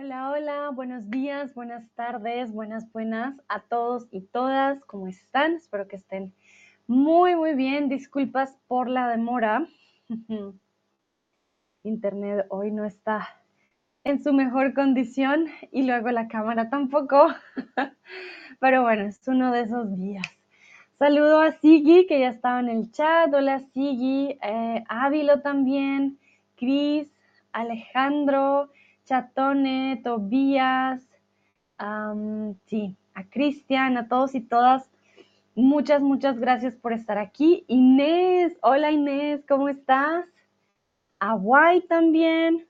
Hola, hola, buenos días, buenas tardes, buenas, buenas a todos y todas. ¿Cómo están? Espero que estén muy, muy bien. Disculpas por la demora. Internet hoy no está en su mejor condición y luego la cámara tampoco. Pero bueno, es uno de esos días. Saludo a Sigi, que ya estaba en el chat. Hola Sigi, eh, Ávilo también, Cris, Alejandro. Chatone, Tobías, sí, a Cristian, a todos y todas. Muchas, muchas gracias por estar aquí. Inés, hola Inés, ¿cómo estás? A Guay también.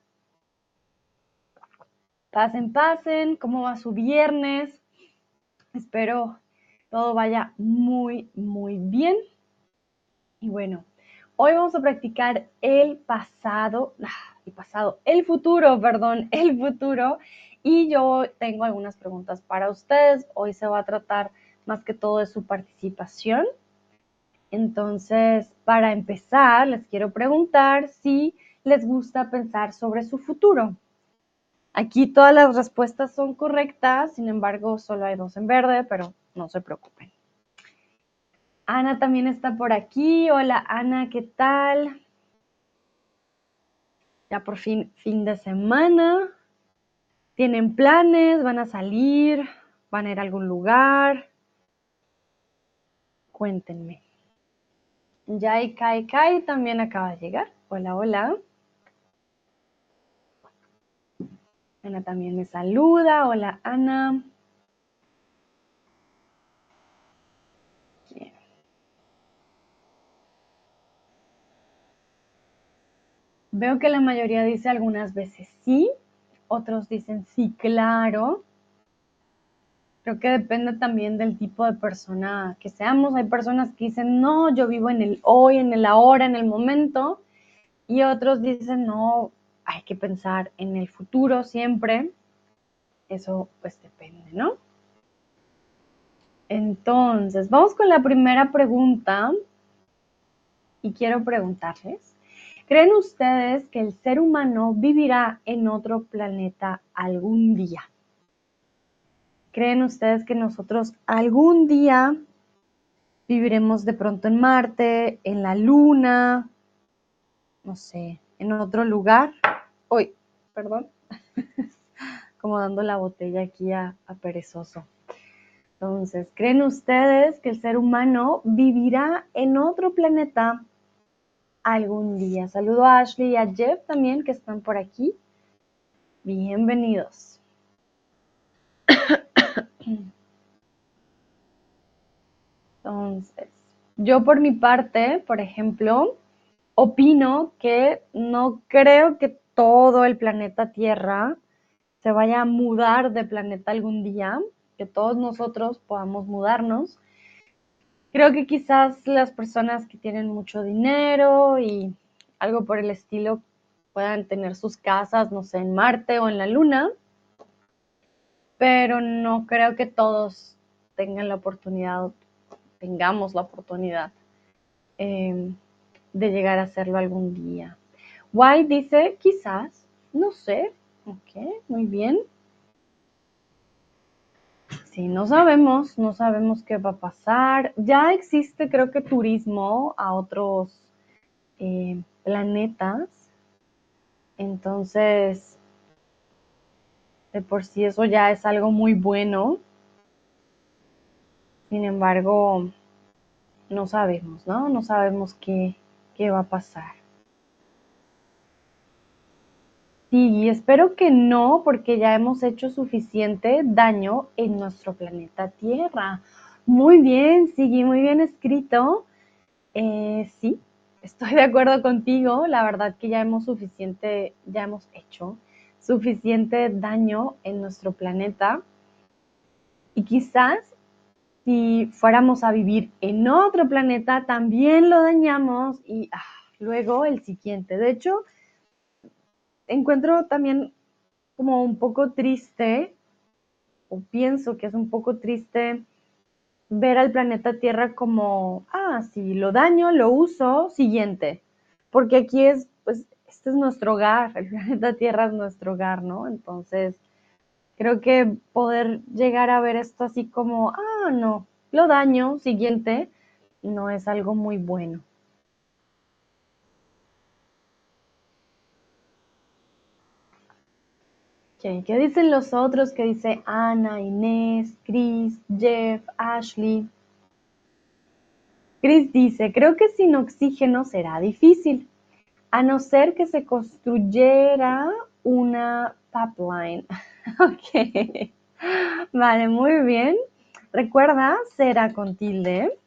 Pasen, pasen, ¿cómo va su viernes? Espero todo vaya muy, muy bien. Y bueno, hoy vamos a practicar el pasado. Ah, pasado, el futuro, perdón, el futuro. Y yo tengo algunas preguntas para ustedes. Hoy se va a tratar más que todo de su participación. Entonces, para empezar, les quiero preguntar si les gusta pensar sobre su futuro. Aquí todas las respuestas son correctas, sin embargo, solo hay dos en verde, pero no se preocupen. Ana también está por aquí. Hola Ana, ¿qué tal? ya por fin fin de semana. ¿Tienen planes? ¿Van a salir? ¿Van a ir a algún lugar? Cuéntenme. Yai Kai Kai también acaba de llegar. Hola, hola. Ana también me saluda. Hola, Ana. Veo que la mayoría dice algunas veces sí, otros dicen sí, claro. Creo que depende también del tipo de persona que seamos. Hay personas que dicen, no, yo vivo en el hoy, en el ahora, en el momento. Y otros dicen, no, hay que pensar en el futuro siempre. Eso pues depende, ¿no? Entonces, vamos con la primera pregunta. Y quiero preguntarles, ¿Creen ustedes que el ser humano vivirá en otro planeta algún día? ¿Creen ustedes que nosotros algún día viviremos de pronto en Marte, en la Luna, no sé, en otro lugar? Uy, perdón, como dando la botella aquí a, a perezoso. Entonces, ¿creen ustedes que el ser humano vivirá en otro planeta algún día. Saludo a Ashley y a Jeff también que están por aquí. Bienvenidos. Entonces, yo por mi parte, por ejemplo, opino que no creo que todo el planeta Tierra se vaya a mudar de planeta algún día, que todos nosotros podamos mudarnos Creo que quizás las personas que tienen mucho dinero y algo por el estilo puedan tener sus casas, no sé, en Marte o en la Luna, pero no creo que todos tengan la oportunidad, tengamos la oportunidad em, de llegar a hacerlo algún día. White dice, quizás, no sé, ok, muy bien. No sabemos, no sabemos qué va a pasar. Ya existe, creo que, turismo a otros eh, planetas. Entonces, de por sí eso ya es algo muy bueno. Sin embargo, no sabemos, ¿no? No sabemos qué, qué va a pasar. Sí, espero que no, porque ya hemos hecho suficiente daño en nuestro planeta Tierra. Muy bien, sigue muy bien escrito. Eh, sí, estoy de acuerdo contigo. La verdad que ya hemos suficiente, ya hemos hecho suficiente daño en nuestro planeta. Y quizás si fuéramos a vivir en otro planeta, también lo dañamos y ah, luego el siguiente. De hecho, encuentro también como un poco triste, o pienso que es un poco triste ver al planeta Tierra como, ah, si lo daño, lo uso, siguiente. Porque aquí es, pues, este es nuestro hogar, el planeta Tierra es nuestro hogar, ¿no? Entonces, Creo que poder llegar a ver esto así como, ah, no, lo daño, siguiente, no es algo muy bueno. ¿Qué dicen los otros? ¿Qué dice Ana, Inés, Chris, Jeff, Ashley? Chris dice, creo que sin oxígeno será difícil, a no ser que se construyera una pipeline. ok. Vale, muy bien. Recuerda, será con tilde,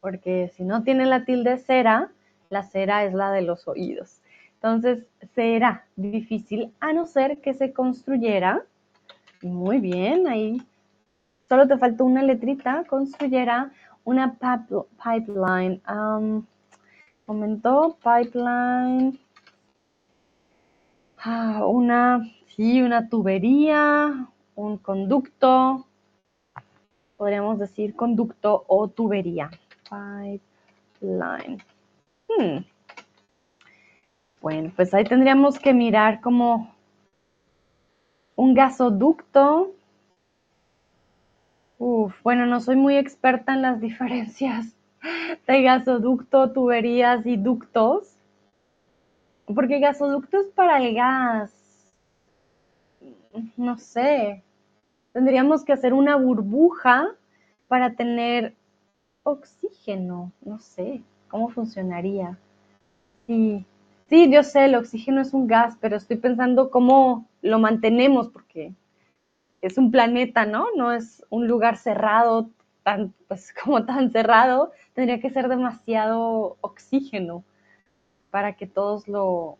porque si no tiene la tilde cera, la cera es la de los oídos. Entonces, será difícil a no ser que se construyera. Muy bien, ahí solo te falta una letrita, construyera una pipeline. Um, momento, pipeline. Ah, una, sí, una tubería, un conducto. Podríamos decir conducto o tubería. Pipeline. Hmm. Bueno, pues ahí tendríamos que mirar como un gasoducto. Uf, bueno, no soy muy experta en las diferencias de gasoducto, tuberías y ductos. Porque gasoducto es para el gas. No sé. Tendríamos que hacer una burbuja para tener oxígeno. No sé cómo funcionaría. Sí. Sí, yo sé, el oxígeno es un gas, pero estoy pensando cómo lo mantenemos, porque es un planeta, ¿no? No es un lugar cerrado, tan, pues como tan cerrado, tendría que ser demasiado oxígeno para que todos lo,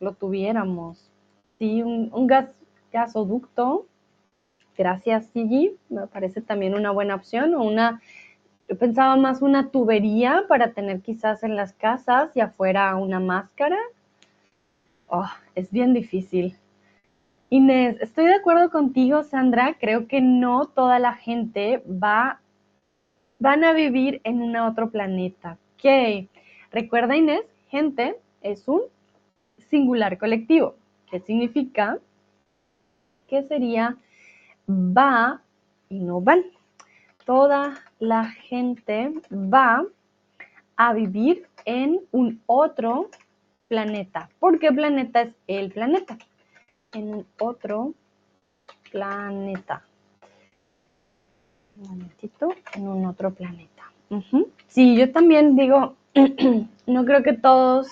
lo tuviéramos. Sí, un, gas, gasoducto, gracias Sigi, me parece también una buena opción, o una yo pensaba más una tubería para tener quizás en las casas y afuera una máscara. Oh, es bien difícil. Inés, estoy de acuerdo contigo, Sandra. Creo que no toda la gente va, van a vivir en un otro planeta. Ok. Recuerda, Inés, gente es un singular colectivo. ¿Qué significa? Que sería va y no van toda la gente va a vivir en un otro planeta. ¿Por qué planeta es el planeta? En un otro planeta. Un momentito, en un otro planeta. Sí, yo también digo, no creo que todos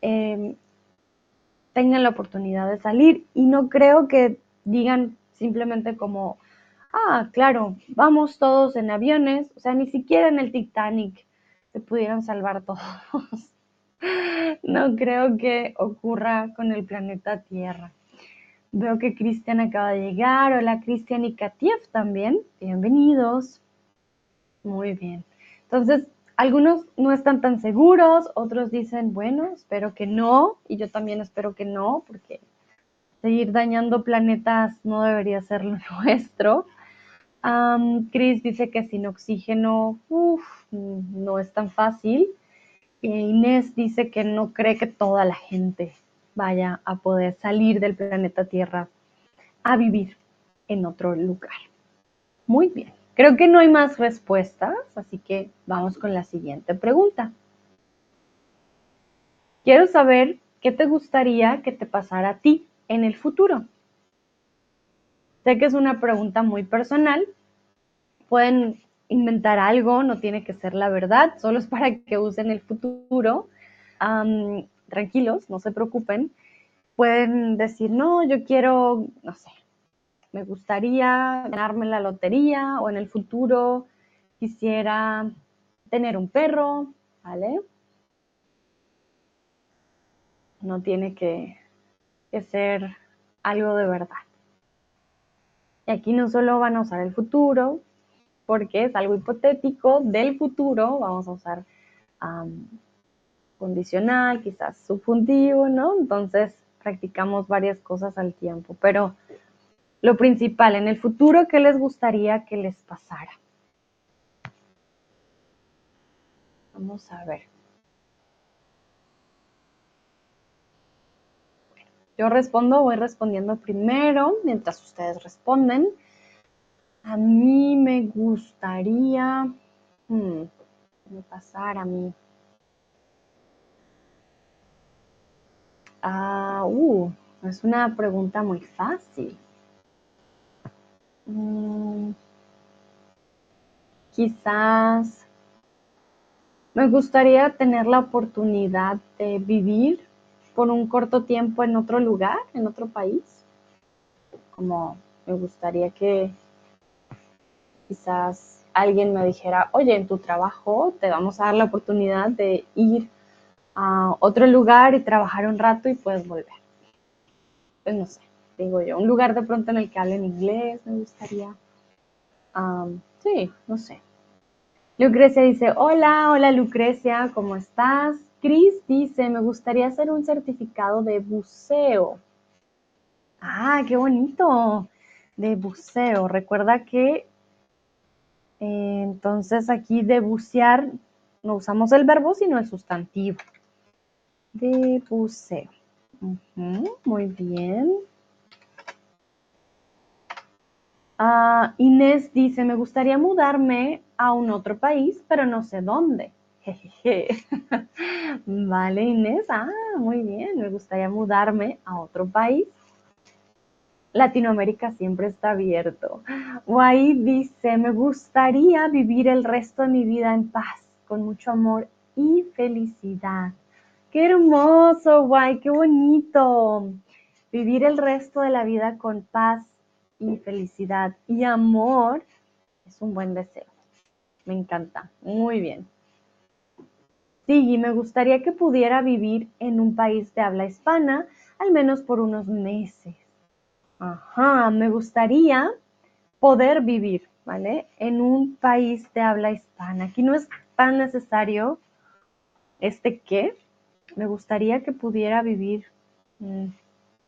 em, tengan la oportunidad de salir y no creo que digan simplemente como, ah, claro, vamos todos en aviones, o sea, ni siquiera en el Titanic se pudieron salvar todos. no creo que ocurra con el planeta Tierra. Veo que Cristian acaba de llegar. Hola Cristian y Katiev también. Bienvenidos. Muy bien. Entonces, algunos no están tan seguros, otros dicen, bueno, espero que no, y yo también espero que no, porque seguir dañando planetas no debería ser lo nuestro. Chris dice que sin oxígeno no es tan fácil. E Inés dice que no cree que toda la gente vaya a poder salir del planeta Tierra a vivir en otro lugar. Muy bien, creo que no hay más respuestas, así que vamos con la siguiente pregunta. Quiero saber qué te gustaría que te pasara a ti en el futuro. Sé que es una pregunta muy personal. Pueden inventar algo, no tiene que ser la verdad, solo es para que usen el futuro. tranquilos, no se preocupen. Pueden decir, no, yo quiero, no sé, me gustaría ganarme la lotería o en el futuro quisiera tener un perro, ¿vale? No tiene que, ser algo de verdad. Y aquí no solo van a usar el futuro, porque es algo hipotético del futuro, vamos a usar condicional, quizás subjuntivo, ¿no? Entonces practicamos varias cosas al tiempo, pero lo principal, en el futuro, ¿qué les gustaría que les pasara? Vamos a ver. Yo respondo, voy respondiendo primero mientras ustedes responden. A mí me gustaría hmm, pasar a mí. Ah, uh, es una pregunta muy fácil. Mm, quizás me gustaría tener la oportunidad de vivir por un corto tiempo en otro lugar, en otro país. Como me gustaría que quizás alguien me dijera, oye, en tu trabajo te vamos a dar la oportunidad de ir a otro lugar y trabajar un rato y puedes volver. Pues no sé, digo yo, un lugar de pronto en el que hablen inglés me gustaría. sí, no sé. Lucrecia dice, hola, hola Lucrecia, ¿cómo estás? Cris dice, me gustaría hacer un certificado de buceo. Ah, qué bonito, de buceo. Recuerda que eh, entonces aquí de bucear no usamos el verbo, sino el sustantivo de buceo. muy bien. Ah, Inés dice, me gustaría mudarme a un otro país, pero no sé dónde. vale, Inés. Ah, muy bien. Me gustaría mudarme a otro país. Latinoamérica siempre está abierto. Guay dice, me gustaría vivir el resto de mi vida en paz, con mucho amor y felicidad. Qué hermoso, guay, qué bonito. Vivir el resto de la vida con paz y felicidad y amor es un buen deseo. Me encanta. Muy bien. Sí, me gustaría que pudiera vivir en un país de habla hispana, al menos por unos meses. Ajá, me gustaría poder vivir, ¿vale? En un país de habla hispana. Aquí no es tan necesario este qué, me gustaría que pudiera vivir mm,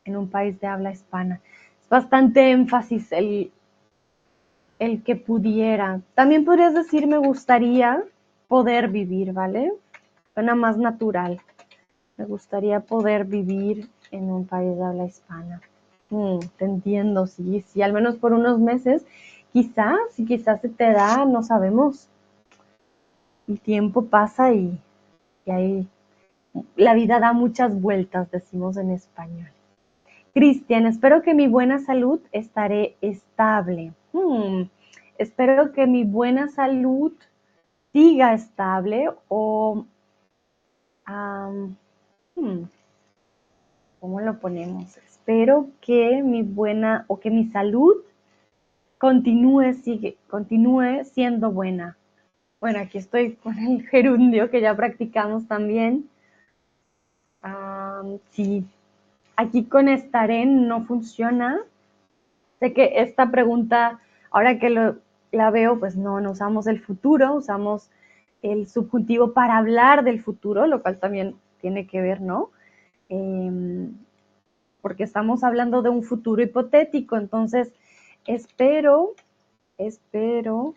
en un país de habla hispana. Es bastante énfasis el, el que pudiera. También podrías decir me gustaría poder vivir, ¿vale? Suena más natural. Me gustaría poder vivir en un país de habla hispana. Mm, te entiendo, sí, sí, al menos por unos meses. Quizás, si quizás se te da, no sabemos. El tiempo pasa y, y ahí la vida da muchas vueltas, decimos en español. Cristian, espero que mi buena salud estaré estable. Hmm, espero que mi buena salud siga estable o... Hmm, ¿Cómo lo ponemos? Espero que mi buena o que mi salud continúe, sigue, continúe siendo buena. Bueno, aquí estoy con el gerundio que ya practicamos también sí, aquí con estaré no funciona. Sé que esta pregunta, ahora que la veo, pues no, no usamos el futuro, usamos el subjuntivo para hablar del futuro, lo cual también tiene que ver, ¿no? Em, porque estamos hablando de un futuro hipotético, entonces espero, espero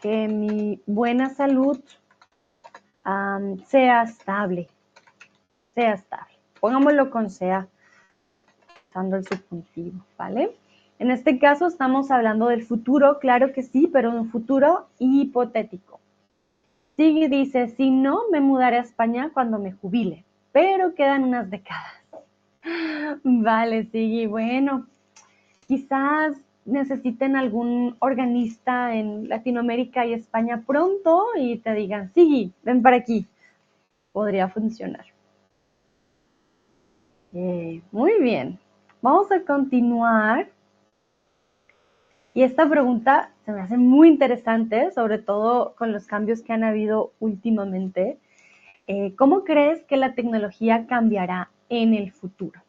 que mi buena salud sea estable, sea estable. Pongámoslo con sea, usando el subjuntivo, ¿vale? En este caso estamos hablando del futuro, claro que sí, pero un futuro hipotético. Sigue dice, si no, me mudaré a España cuando me jubile, pero quedan unas décadas. Vale, Sigui, bueno, quizás necesiten algún organista en Latinoamérica y España pronto y te digan, Sigui, ven para aquí. Podría funcionar. Eh, muy bien. Vamos a continuar. Y esta pregunta se me hace muy interesante, sobre todo con los cambios que han habido últimamente. Eh, ¿Cómo crees que la tecnología cambiará en el futuro?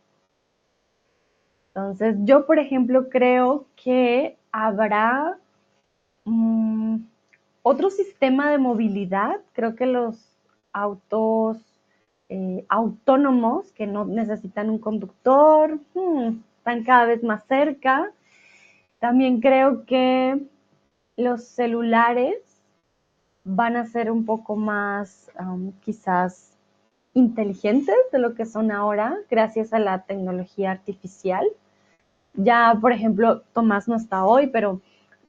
Entonces, yo, por ejemplo, creo que habrá mm, otro sistema de movilidad. Creo que los autos eh, autónomos que no necesitan un conductor, hmm, están cada vez más cerca. También creo que los celulares van a ser un poco más, um, quizás, inteligentes de lo que son ahora gracias a la tecnología artificial. Ya, por ejemplo, Tomás no está hoy, pero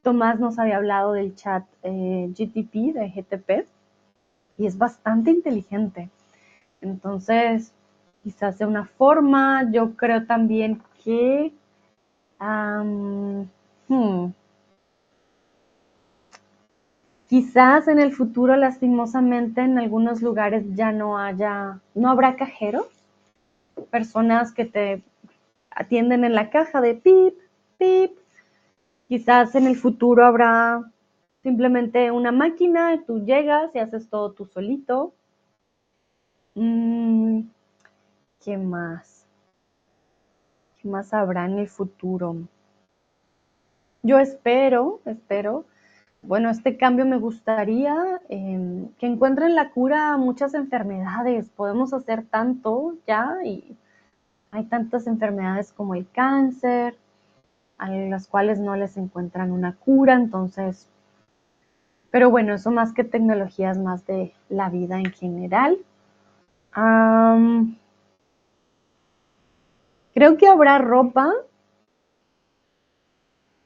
Tomás nos había hablado del chat eh, GTP, de GTP, y es bastante inteligente. Entonces, quizás de una forma, yo creo también que... Hmm, quizás en el futuro, lastimosamente, en algunos lugares ya no haya, no habrá cajeros, personas que te atienden en la caja de pip, pip. Quizás en el futuro habrá simplemente una máquina, tú llegas y haces todo tú solito. Mm, ¿Qué más? ¿Qué más habrá en el futuro? Yo espero, espero, bueno, este cambio me gustaría em, que encuentren la cura a muchas enfermedades. Podemos hacer tanto ya y hay tantas enfermedades como el cáncer, a las cuales no les encuentran una cura, entonces, pero bueno, eso más que tecnología es más de la vida en general. creo que habrá ropa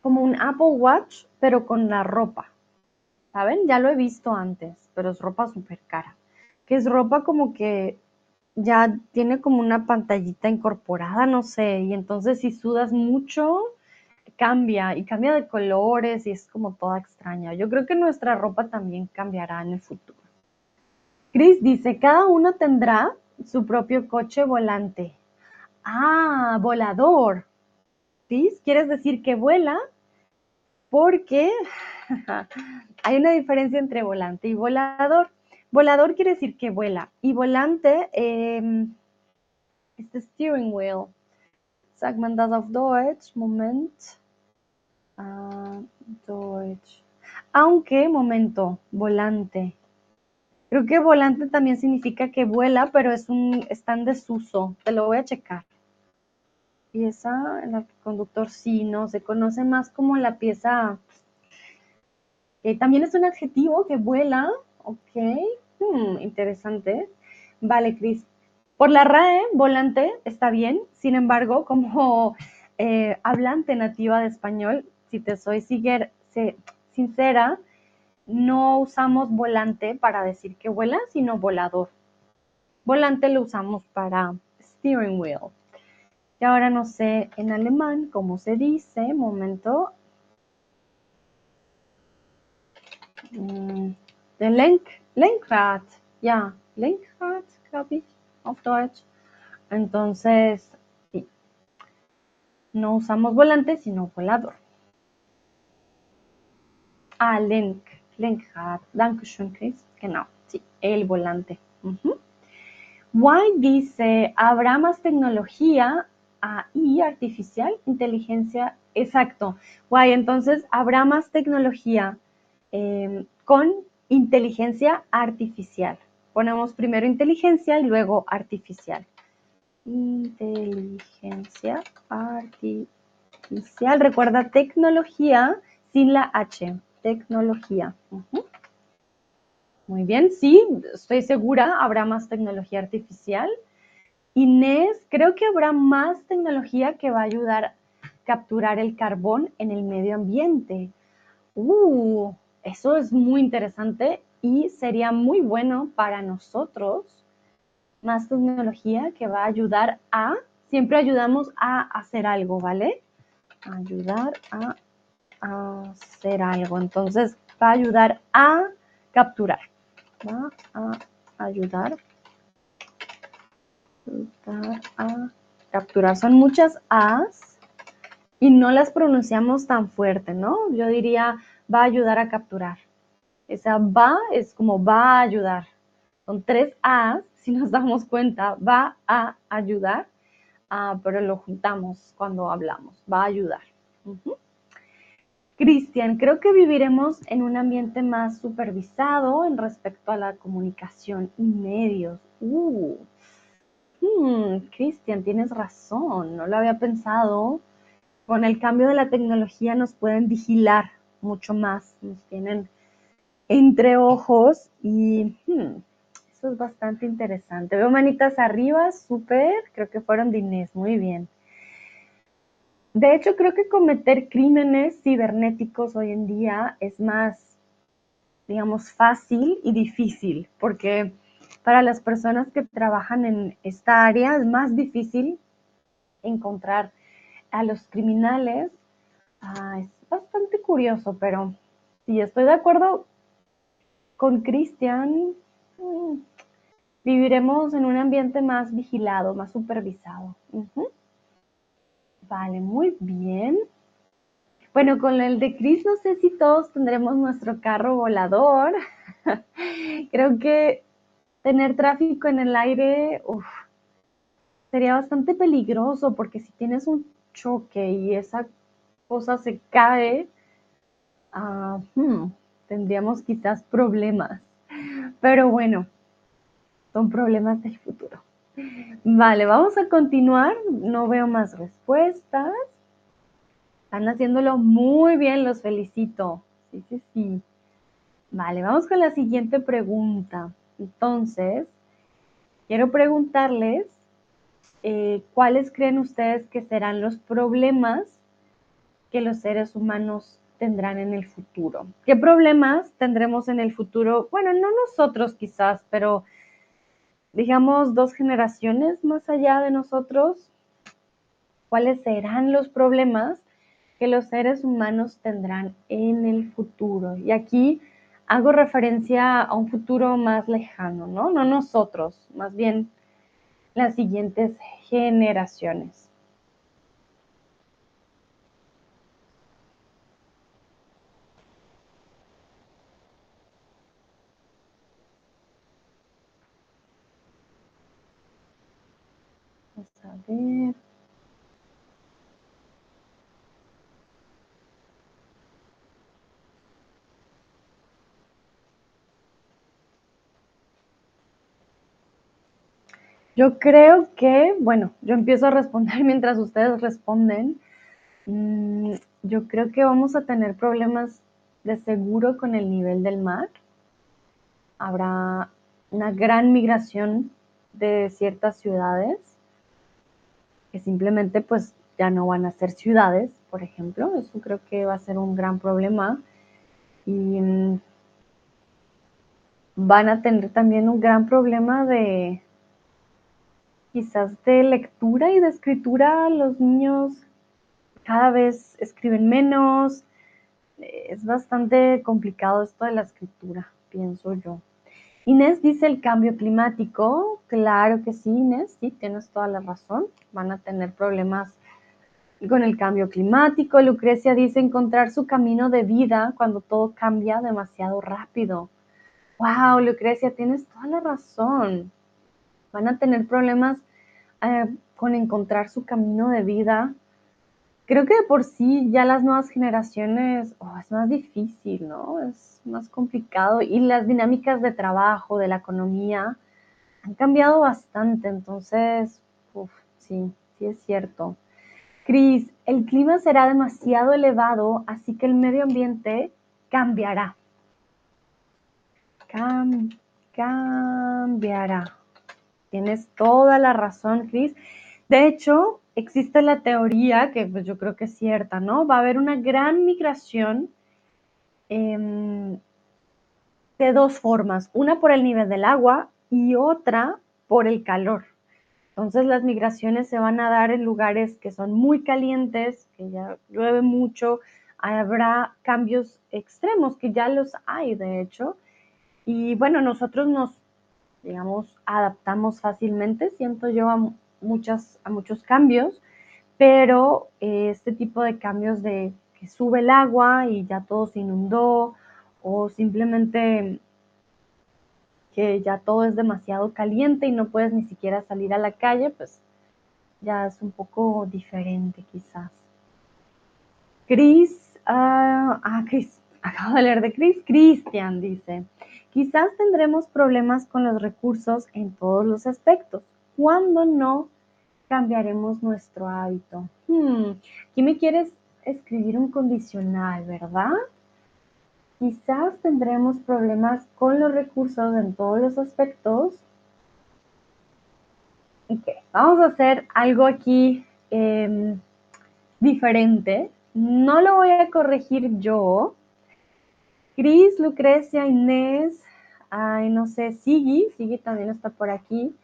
como un Apple Watch, pero con la ropa. ¿Saben? Ya lo he visto antes, pero es ropa súper cara. Que es ropa como que ya tiene como una pantallita incorporada, no sé, y entonces si sudas mucho, cambia y cambia de colores y es como toda extraña. Yo creo que nuestra ropa también cambiará en el futuro. Chris dice, cada uno tendrá su propio coche volante. Ah, volador. ¿Sí? ¿Quieres decir que vuela? Porque hay una diferencia entre volante y volador. Volador quiere decir que vuela. Y volante eh, es the steering wheel. Sag man das auf Deutsch? Moment. Uh, Deutsch. Aunque, momento, volante. Creo que volante también significa que vuela, pero es un, está en desuso. Te lo voy a checar. Pieza, el conductor sí, no, se conoce más como la pieza. que también es un adjetivo que vuela, ok. Hmm, interesante. Vale, Cris. Por la RAE, volante está bien, sin embargo, como eh, hablante nativa de español, si te soy sincera, no usamos volante para decir que vuela, sino volador. Volante lo usamos para steering wheel. Y ahora no sé en alemán cómo se dice. Momento. Mm, de Lenk Lenkrad, ja, Lenkrad, glaube ich, auf Deutsch. Entonces, sí, no usamos volante, sino volador. Ah, Lenk, Lenkrad. Dankeschön, Chris. Genau, sí, el volante. White dice, ¿habrá más tecnología AI artificial, inteligencia? Exacto. Guay, entonces, ¿habrá más tecnología eh, con inteligencia artificial. Ponemos primero inteligencia y luego artificial. Inteligencia artificial. Recuerda tecnología sin la H. Tecnología. Muy bien, sí, estoy segura, habrá más tecnología artificial. Inés, creo que habrá más tecnología que va a ayudar a capturar el carbón en el medio ambiente. Uh, eso es muy interesante y sería muy bueno para nosotros más tecnología que va a ayudar a, siempre ayudamos a hacer algo, ¿vale? Ayudar a, hacer algo. Entonces, va a ayudar a capturar. Va a ayudar, ayudar a capturar. Son muchas A's y no las pronunciamos tan fuerte, ¿no? Yo diría va a ayudar a capturar. Esa va es como va a ayudar. Son tres A, si nos damos cuenta, va a ayudar, ah, pero lo juntamos cuando hablamos, va a ayudar. Cristian, creo que viviremos en un ambiente más supervisado en respecto a la comunicación y medios. Uh, hmm, Cristian, tienes razón, no lo había pensado. Con el cambio de la tecnología nos pueden vigilar mucho más, nos tienen entre ojos y hmm, Eso es bastante interesante. Veo manitas arriba, súper. Creo que fueron de Inés, muy bien. De hecho, creo que cometer crímenes cibernéticos hoy en día es más, digamos, fácil y difícil, porque para las personas que trabajan en esta área es más difícil encontrar a los criminales. Ah, es bastante curioso, pero sí, estoy de acuerdo con Cristian. Mm, viviremos en un ambiente más vigilado, más supervisado. Vale, muy bien. Bueno, con el de Chris no sé si todos tendremos nuestro carro volador. Creo que tener tráfico en el aire sería bastante peligroso porque si tienes un choque y esa cosa se cae, ah, hmm, tendríamos quizás problemas. Pero bueno, son problemas del futuro. Vale, vamos a continuar. No veo más respuestas. Están haciéndolo muy bien, los felicito. Sí, sí, sí. Vale, vamos con la siguiente pregunta. Entonces, quiero preguntarles eh, cuáles creen ustedes que serán los problemas que los seres humanos tendrán en el futuro. ¿Qué problemas tendremos en el futuro? Bueno, no nosotros quizás, pero digamos, dos generaciones más allá de nosotros, cuáles serán los problemas que los seres humanos tendrán en el futuro. Y aquí hago referencia a un futuro más lejano, ¿no? No nosotros, más bien las siguientes generaciones. Yo creo que, bueno, yo empiezo a responder mientras ustedes responden. Mm, yo creo que vamos a tener problemas de seguro con el nivel del mar. Habrá una gran migración de ciertas ciudades que simplemente pues ya no van a ser ciudades, por ejemplo. Eso creo que va a ser un gran problema. Y mm, van a tener también un gran problema de, quizás de lectura y de escritura, los niños cada vez escriben menos. Es bastante complicado esto de la escritura, pienso yo. Inés dice el cambio climático. Claro que sí, Inés, sí, tienes toda la razón. Van a tener problemas con el cambio climático. Lucrecia dice encontrar su camino de vida cuando todo cambia demasiado rápido. Wow, Lucrecia, tienes toda la razón van a tener problemas eh, con encontrar su camino de vida. Creo que de por sí ya las nuevas generaciones oh, es más difícil, ¿no? Es más complicado y las dinámicas de trabajo, de la economía, han cambiado bastante. Entonces, sí, sí es cierto. Cris, el clima será demasiado elevado, así que el medio ambiente cambiará. cambiará. Tienes toda la razón, Cris. De hecho, existe la teoría, que pues yo creo que es cierta, ¿no? Va a haber una gran migración em, de dos formas, una por el nivel del agua y otra por el calor. Entonces las migraciones se van a dar en lugares que son muy calientes, que ya llueve mucho, habrá cambios extremos, que ya los hay de hecho. Y bueno, nosotros nos digamos, adaptamos fácilmente, siento yo, a, muchas, a muchos cambios, pero eh, este tipo de cambios de que sube el agua y ya todo se inundó, o simplemente que ya todo es demasiado caliente y no puedes ni siquiera salir a la calle, pues ya es un poco diferente quizás. Cris, ah, ah Cris, acabo de leer de Cris, Cristian dice, Quizás tendremos problemas con los recursos en todos los aspectos. ¿Cuándo no cambiaremos nuestro hábito? Hmm, aquí me quieres escribir un condicional, ¿verdad? quizás tendremos problemas con los recursos en todos los aspectos. Ok, vamos a hacer algo aquí em, diferente. No lo voy a corregir yo. Cris, Lucrecia, Inés, ay, no sé, Sigui, Sigui también está por aquí.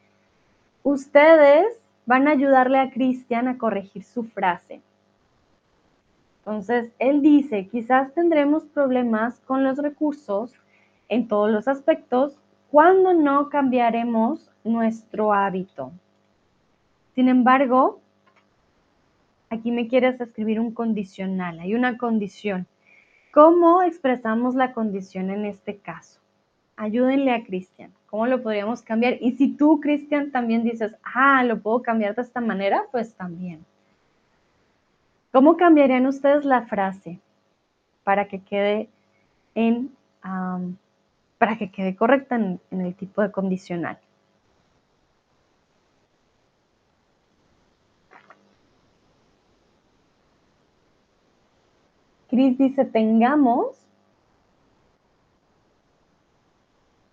Ustedes van a ayudarle a Cristian a corregir su frase. Entonces, él dice, quizás tendremos problemas con los recursos en todos los aspectos cuando no cambiaremos nuestro hábito. Sin embargo, aquí me quieres escribir un condicional, hay una condición. ¿Cómo expresamos la condición en este caso? Ayúdenle a Cristian. ¿Cómo lo podríamos cambiar? Y si tú, Cristian, también dices, ah, lo puedo cambiar de esta manera, pues también. ¿Cómo cambiarían ustedes la frase para que quede en para que quede correcta en, en el tipo de condicional? Cris dice tengamos.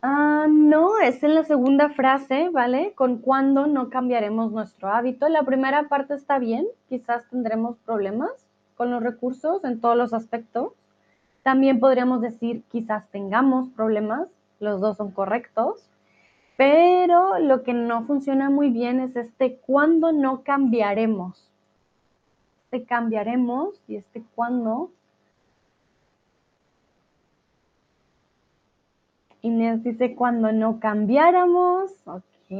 Ah, no, es en la segunda frase, ¿vale? Con cuándo no cambiaremos nuestro hábito. La primera parte está bien, quizás tendremos problemas con los recursos en todos los aspectos. También podríamos decir quizás tengamos problemas, los dos son correctos, pero lo que no funciona muy bien es este cuándo no cambiaremos. Este cambiaremos y este cuándo Inés dice cuando no cambiáramos. Ok.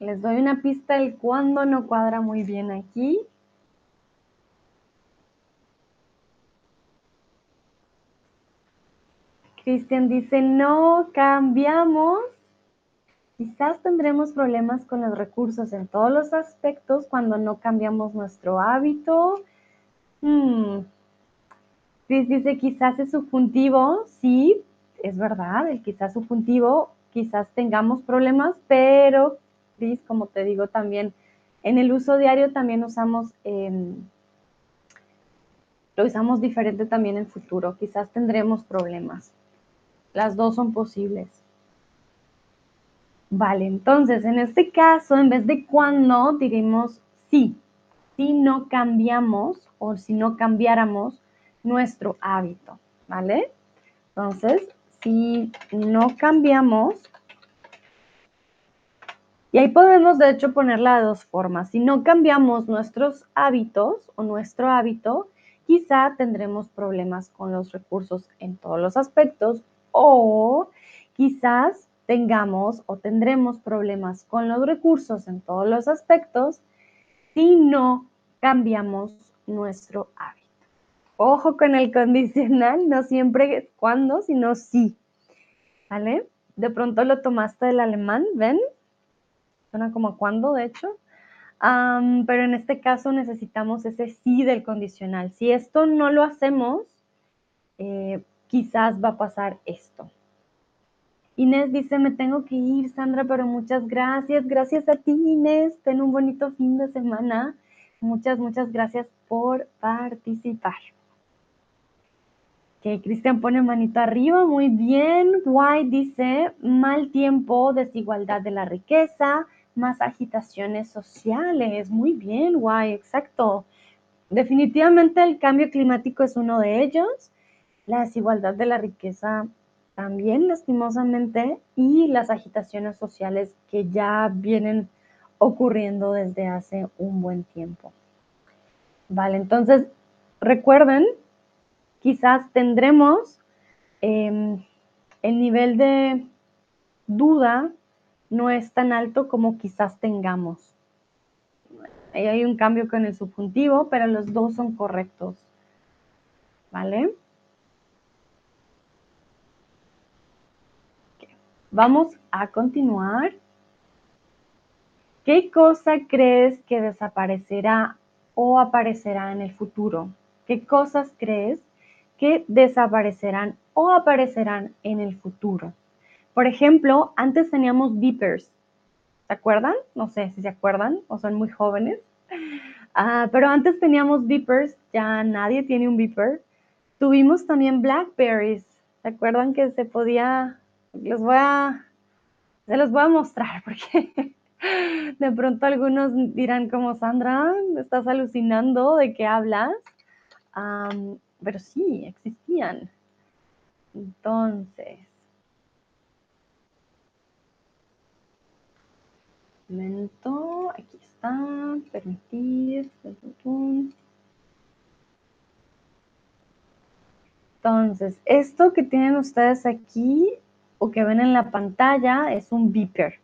Les doy una pista el cuando no cuadra muy bien aquí. Cristian dice, no cambiamos. Quizás tendremos problemas con los recursos en todos los aspectos cuando no cambiamos nuestro hábito. Hmm, Cris dice, quizás es subjuntivo, sí, es verdad, el quizás subjuntivo, quizás tengamos problemas, pero Cris, como te digo también, en el uso diario también usamos, em, lo usamos diferente también en futuro, quizás tendremos problemas. Las dos son posibles. Vale, entonces en este caso, en vez de cuando, diríamos sí. Si no cambiamos o si no cambiáramos nuestro hábito, ¿vale? Entonces, si no cambiamos, y ahí podemos de hecho ponerla de dos formas. Si no cambiamos nuestros hábitos o nuestro hábito, quizá tendremos problemas con los recursos en todos los aspectos o quizás tengamos o tendremos problemas con los recursos en todos los aspectos si no cambiamos nuestro hábito. Ojo con el condicional, no siempre cuando, sino sí. ¿Vale? De pronto lo tomaste del alemán, ¿ven? Suena como cuando, de hecho. pero en este caso necesitamos ese sí del condicional. Si esto no lo hacemos, eh, quizás va a pasar esto. Inés dice, me tengo que ir, Sandra, pero muchas gracias. Gracias a ti, Inés. Ten un bonito fin de semana. Muchas, muchas gracias por participar. Que Cristian pone manito arriba, muy bien. White dice, mal tiempo, desigualdad de la riqueza, más agitaciones sociales. Muy bien, White, exacto. Definitivamente el cambio climático es uno de ellos. La desigualdad de la riqueza también, lastimosamente, y las agitaciones sociales que ya vienen ocurriendo desde hace un buen tiempo. Vale, entonces recuerden quizás tendremos em, el nivel de duda no es tan alto como quizás tengamos. Ahí hay un cambio con el subjuntivo, pero los dos son correctos. ¿Vale? Vamos a continuar. ¿Qué cosa crees que desaparecerá o aparecerá en el futuro? ¿Qué cosas crees que desaparecerán o aparecerán en el futuro. Por ejemplo, antes teníamos beepers. ¿Se acuerdan? No sé si se acuerdan o son muy jóvenes. Ah, pero antes teníamos beepers, ya nadie tiene un beeper. Tuvimos también Blackberries. ¿Se acuerdan que se podía? Les voy a, se los voy a mostrar porque de pronto algunos dirán como Sandra, estás alucinando de qué hablas. Pero sí, existían. Entonces, momento, aquí está, permitir. Entonces, esto que tienen ustedes aquí o que ven en la pantalla es un beeper.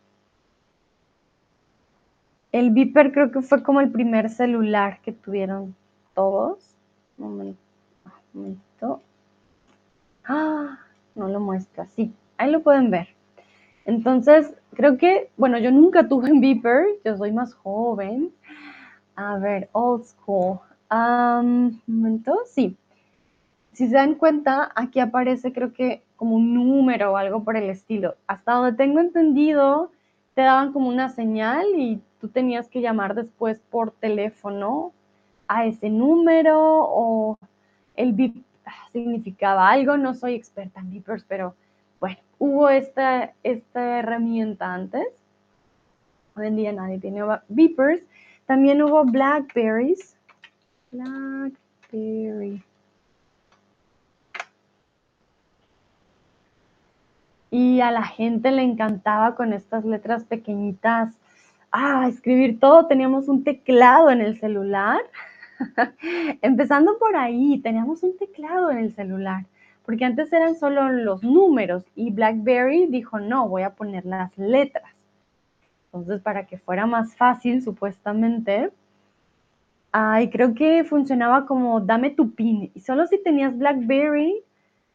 El beeper creo que fue como el primer celular que tuvieron todos. Un momento. Ah, no lo muestra. Sí, ahí lo pueden ver. Entonces, creo que, bueno, yo nunca tuve un beeper, yo soy más joven. A ver, old school. un momento, sí. Si se dan cuenta, aquí aparece creo que como un número o algo por el estilo. Hasta donde tengo entendido, te daban como una señal y tú tenías que llamar después por teléfono a ese número o el beep significaba algo. No soy experta en beepers, pero bueno, hubo esta, esta herramienta antes. Hoy en día nadie tiene beepers. También hubo Blackberries. Blackberry. Y a la gente le encantaba con estas letras pequeñitas. Ah, escribir todo. Teníamos un teclado en el celular. Empezando por ahí, teníamos un teclado en el celular porque antes eran solo los números y BlackBerry dijo, no, voy a poner las letras. Entonces, para que fuera más fácil, supuestamente, ay, creo que funcionaba como dame tu pin. Y solo si tenías BlackBerry,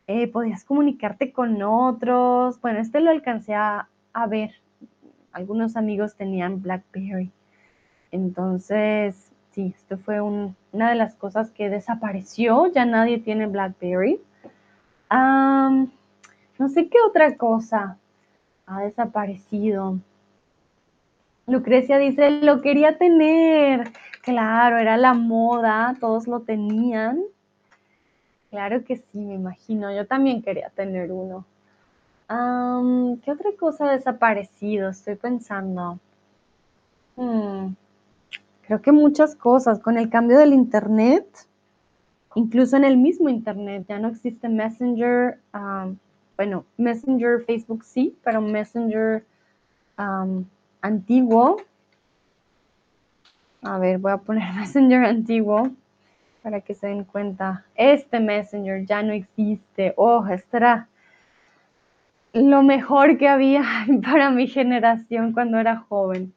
eh, podías comunicarte con otros. Bueno, este lo alcancé a, ver. Algunos amigos tenían BlackBerry. Entonces, sí, esto fue una de las cosas que desapareció. Ya nadie tiene BlackBerry no sé qué otra cosa ha desaparecido. Lucrecia dice, lo quería tener. Claro, era la moda, todos lo tenían. Claro que sí, me imagino. Yo también quería tener uno. ¿Qué otra cosa ha desaparecido? Estoy pensando. Hmm, creo que muchas cosas. Con el cambio del Internet, incluso en el mismo Internet ya no existe Messenger, bueno, Messenger Facebook sí, pero Messenger antiguo. A ver, voy a poner Messenger antiguo para que se den cuenta. Este Messenger ya no existe. Oh, era lo mejor que había para mi generación cuando era joven.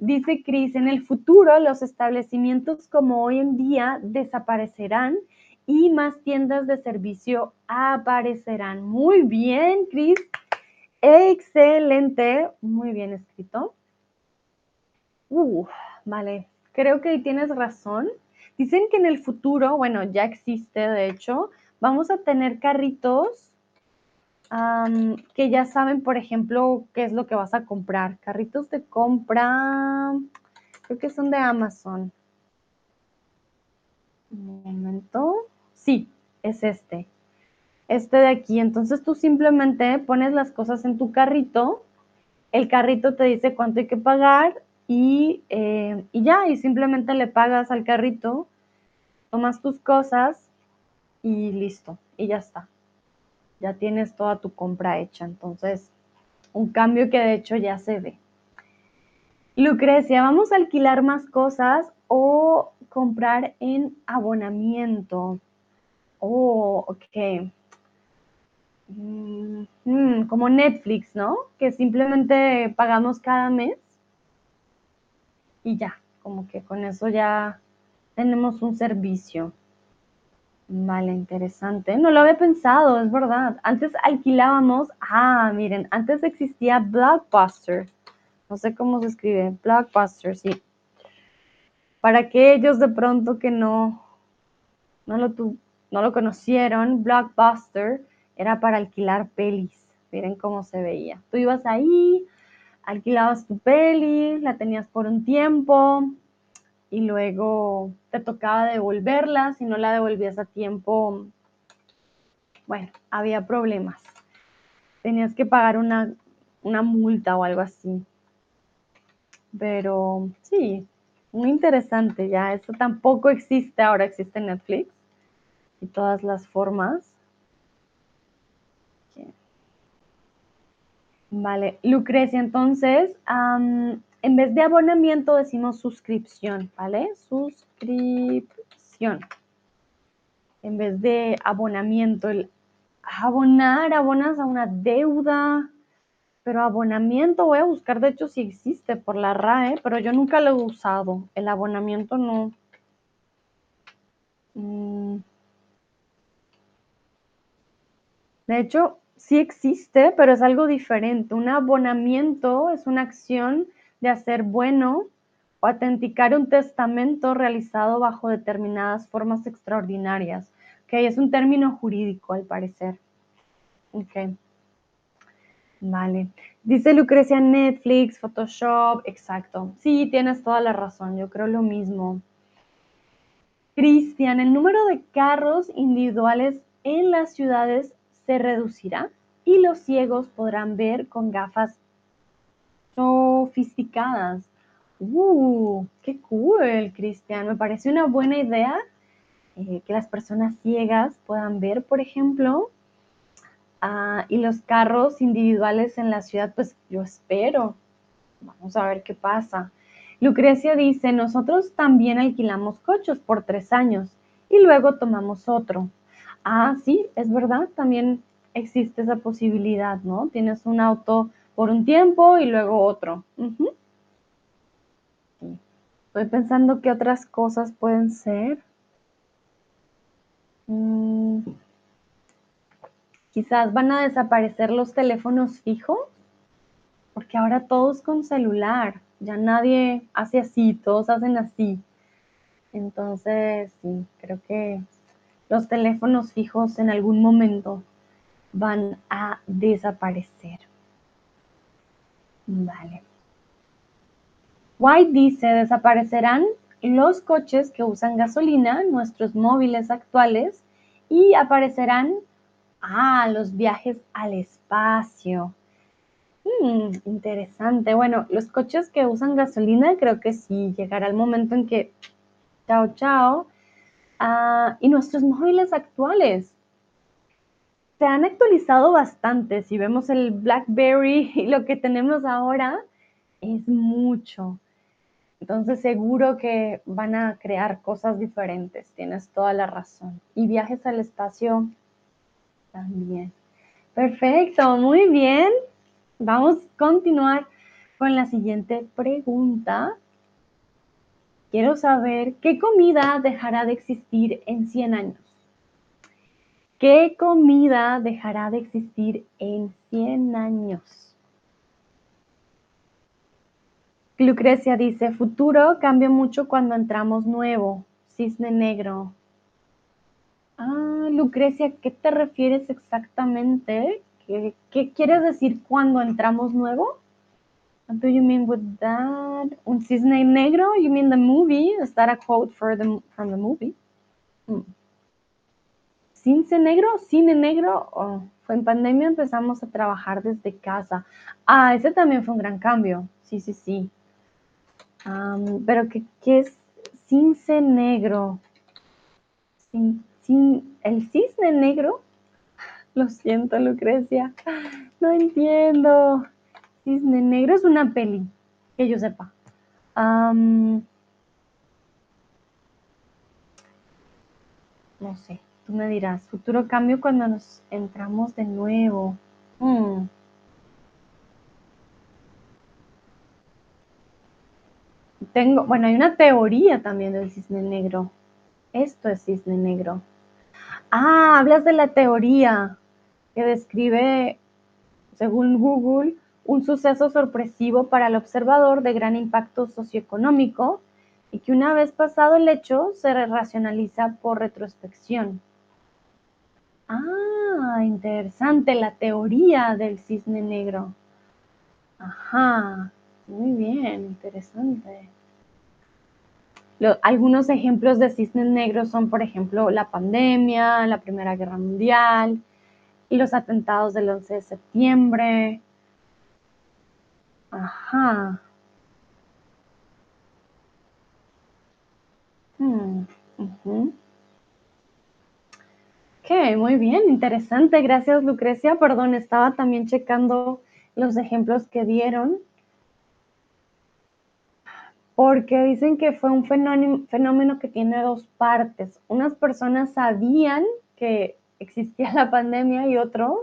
Dice Cris, en el futuro los establecimientos como hoy en día desaparecerán y más tiendas de servicio aparecerán. Muy bien, Cris. Excelente. Muy bien escrito. Uh, vale. Creo que ahí tienes razón. Dicen que en el futuro, bueno, ya existe, de hecho, vamos a tener carritos que ya saben, por ejemplo, qué es lo que vas a comprar. Carritos de compra, creo que son de Amazon. Un momento. Sí, es este. Este de aquí. Entonces tú simplemente pones las cosas en tu carrito. El carrito te dice cuánto hay que pagar y, eh, y ya, y simplemente le pagas al carrito, tomas tus cosas y listo, y ya está ya tienes toda tu compra hecha. Entonces, un cambio que de hecho ya se ve. Lucrecia, ¿vamos a alquilar más cosas o comprar en abonamiento? Oh, ok. Mm, mm, como Netflix, ¿no? Que simplemente pagamos cada mes y ya, como que con eso ya tenemos un servicio. Vale, interesante. No lo había pensado, es verdad. Antes alquilábamos, ah, miren, antes existía Blockbuster. No sé cómo se escribe, Blockbuster, sí. Para aquellos de pronto que no, no lo, no lo conocieron, Blockbuster era para alquilar pelis. Miren cómo se veía. Tú ibas ahí, alquilabas tu peli, la tenías por un tiempo y luego te tocaba devolverla, si no la devolvías a tiempo, bueno, había problemas. Tenías que pagar una, una multa o algo así. Pero sí, muy interesante ya. Eso tampoco existe, ahora existe Netflix y todas las formas. Vale, Lucrecia, entonces, en vez de abonamiento decimos suscripción, ¿vale? Suscripción. En vez de abonamiento, el abonar, abonas a una deuda, pero abonamiento voy a buscar, de hecho, si existe por la RAE, pero yo nunca lo he usado. El abonamiento no. Mm. De hecho, sí existe, pero es algo diferente. Un abonamiento es una acción de hacer bueno o autenticar un testamento realizado bajo determinadas formas extraordinarias. Okay, es un término jurídico al parecer. Okay. Vale. Dice Lucrecia Netflix, Photoshop, exacto. Sí, tienes toda la razón, yo creo lo mismo. Cristian, el número de carros individuales en las ciudades se reducirá y los ciegos podrán ver con gafas sofisticadas. ¡Uh! ¡Qué cool, Cristian! Me parece una buena idea eh, que las personas ciegas puedan ver, por ejemplo, Ah, y los carros individuales en la ciudad, pues yo espero. Vamos a ver qué pasa. Lucrecia dice, nosotros también alquilamos coches por tres años y luego tomamos otro. Ah, sí, es verdad, también existe esa posibilidad, ¿no? Tienes un auto por un tiempo y luego otro. Estoy pensando qué otras cosas pueden ser. Mm. Quizás van a desaparecer los teléfonos fijos, porque ahora todos con celular, ya nadie hace así, todos hacen así. Entonces, sí, creo que los teléfonos fijos en algún momento van a desaparecer. Vale. White dice, desaparecerán los coches que usan gasolina, nuestros móviles actuales, y aparecerán Ah, los viajes al espacio. Hmm, interesante. Bueno, los coches que usan gasolina, creo que sí, llegará el momento en que, chao, chao. Ah, y nuestros móviles actuales se han actualizado bastante. Si vemos el BlackBerry y lo que tenemos ahora, es mucho. Entonces seguro que van a crear cosas diferentes, tienes toda la razón. Y viajes al espacio, también. Perfecto, muy bien. Vamos a continuar con la siguiente pregunta. Quiero saber qué comida dejará de existir en 100 años. ¿Qué comida dejará de existir en 100 años? Lucrecia dice, futuro cambia mucho cuando entramos nuevo. Cisne negro. Ah, Lucrecia, ¿qué te refieres exactamente? ¿Qué, quieres decir cuando entramos nuevo? What do you mean with that? Un cisne negro? You mean the movie? Is that a quote from the movie? Hmm. ¿Cince negro? ¿Cine negro? Oh, fue en pandemia empezamos a trabajar desde casa. Ah, ese también fue un gran cambio. Sí, sí, sí. pero ¿qué, ¿qué, es cince negro? El cisne negro. Lo siento, Lucrecia. No entiendo. Cisne negro es una peli, que yo sepa. no sé, me dirás, futuro cambio cuando nos entramos de nuevo. Hmm. Tengo, bueno, hay una teoría también del cisne negro. Esto es cisne negro. Ah, hablas de la teoría que describe, según Google, un suceso sorpresivo para el observador de gran impacto socioeconómico y que una vez pasado el hecho se racionaliza por retrospección. Ah, interesante, la teoría del cisne negro. Ajá, muy bien, interesante. algunos ejemplos de cisnes negros son, por ejemplo, la pandemia, la Primera Guerra Mundial y los atentados del 11 de septiembre. Ajá. Hmm, muy bien, interesante. Gracias, Lucrecia. Perdón, estaba también checando los ejemplos que dieron porque dicen que fue un fenómeno, que tiene dos partes. Unas personas sabían que existía la pandemia y otros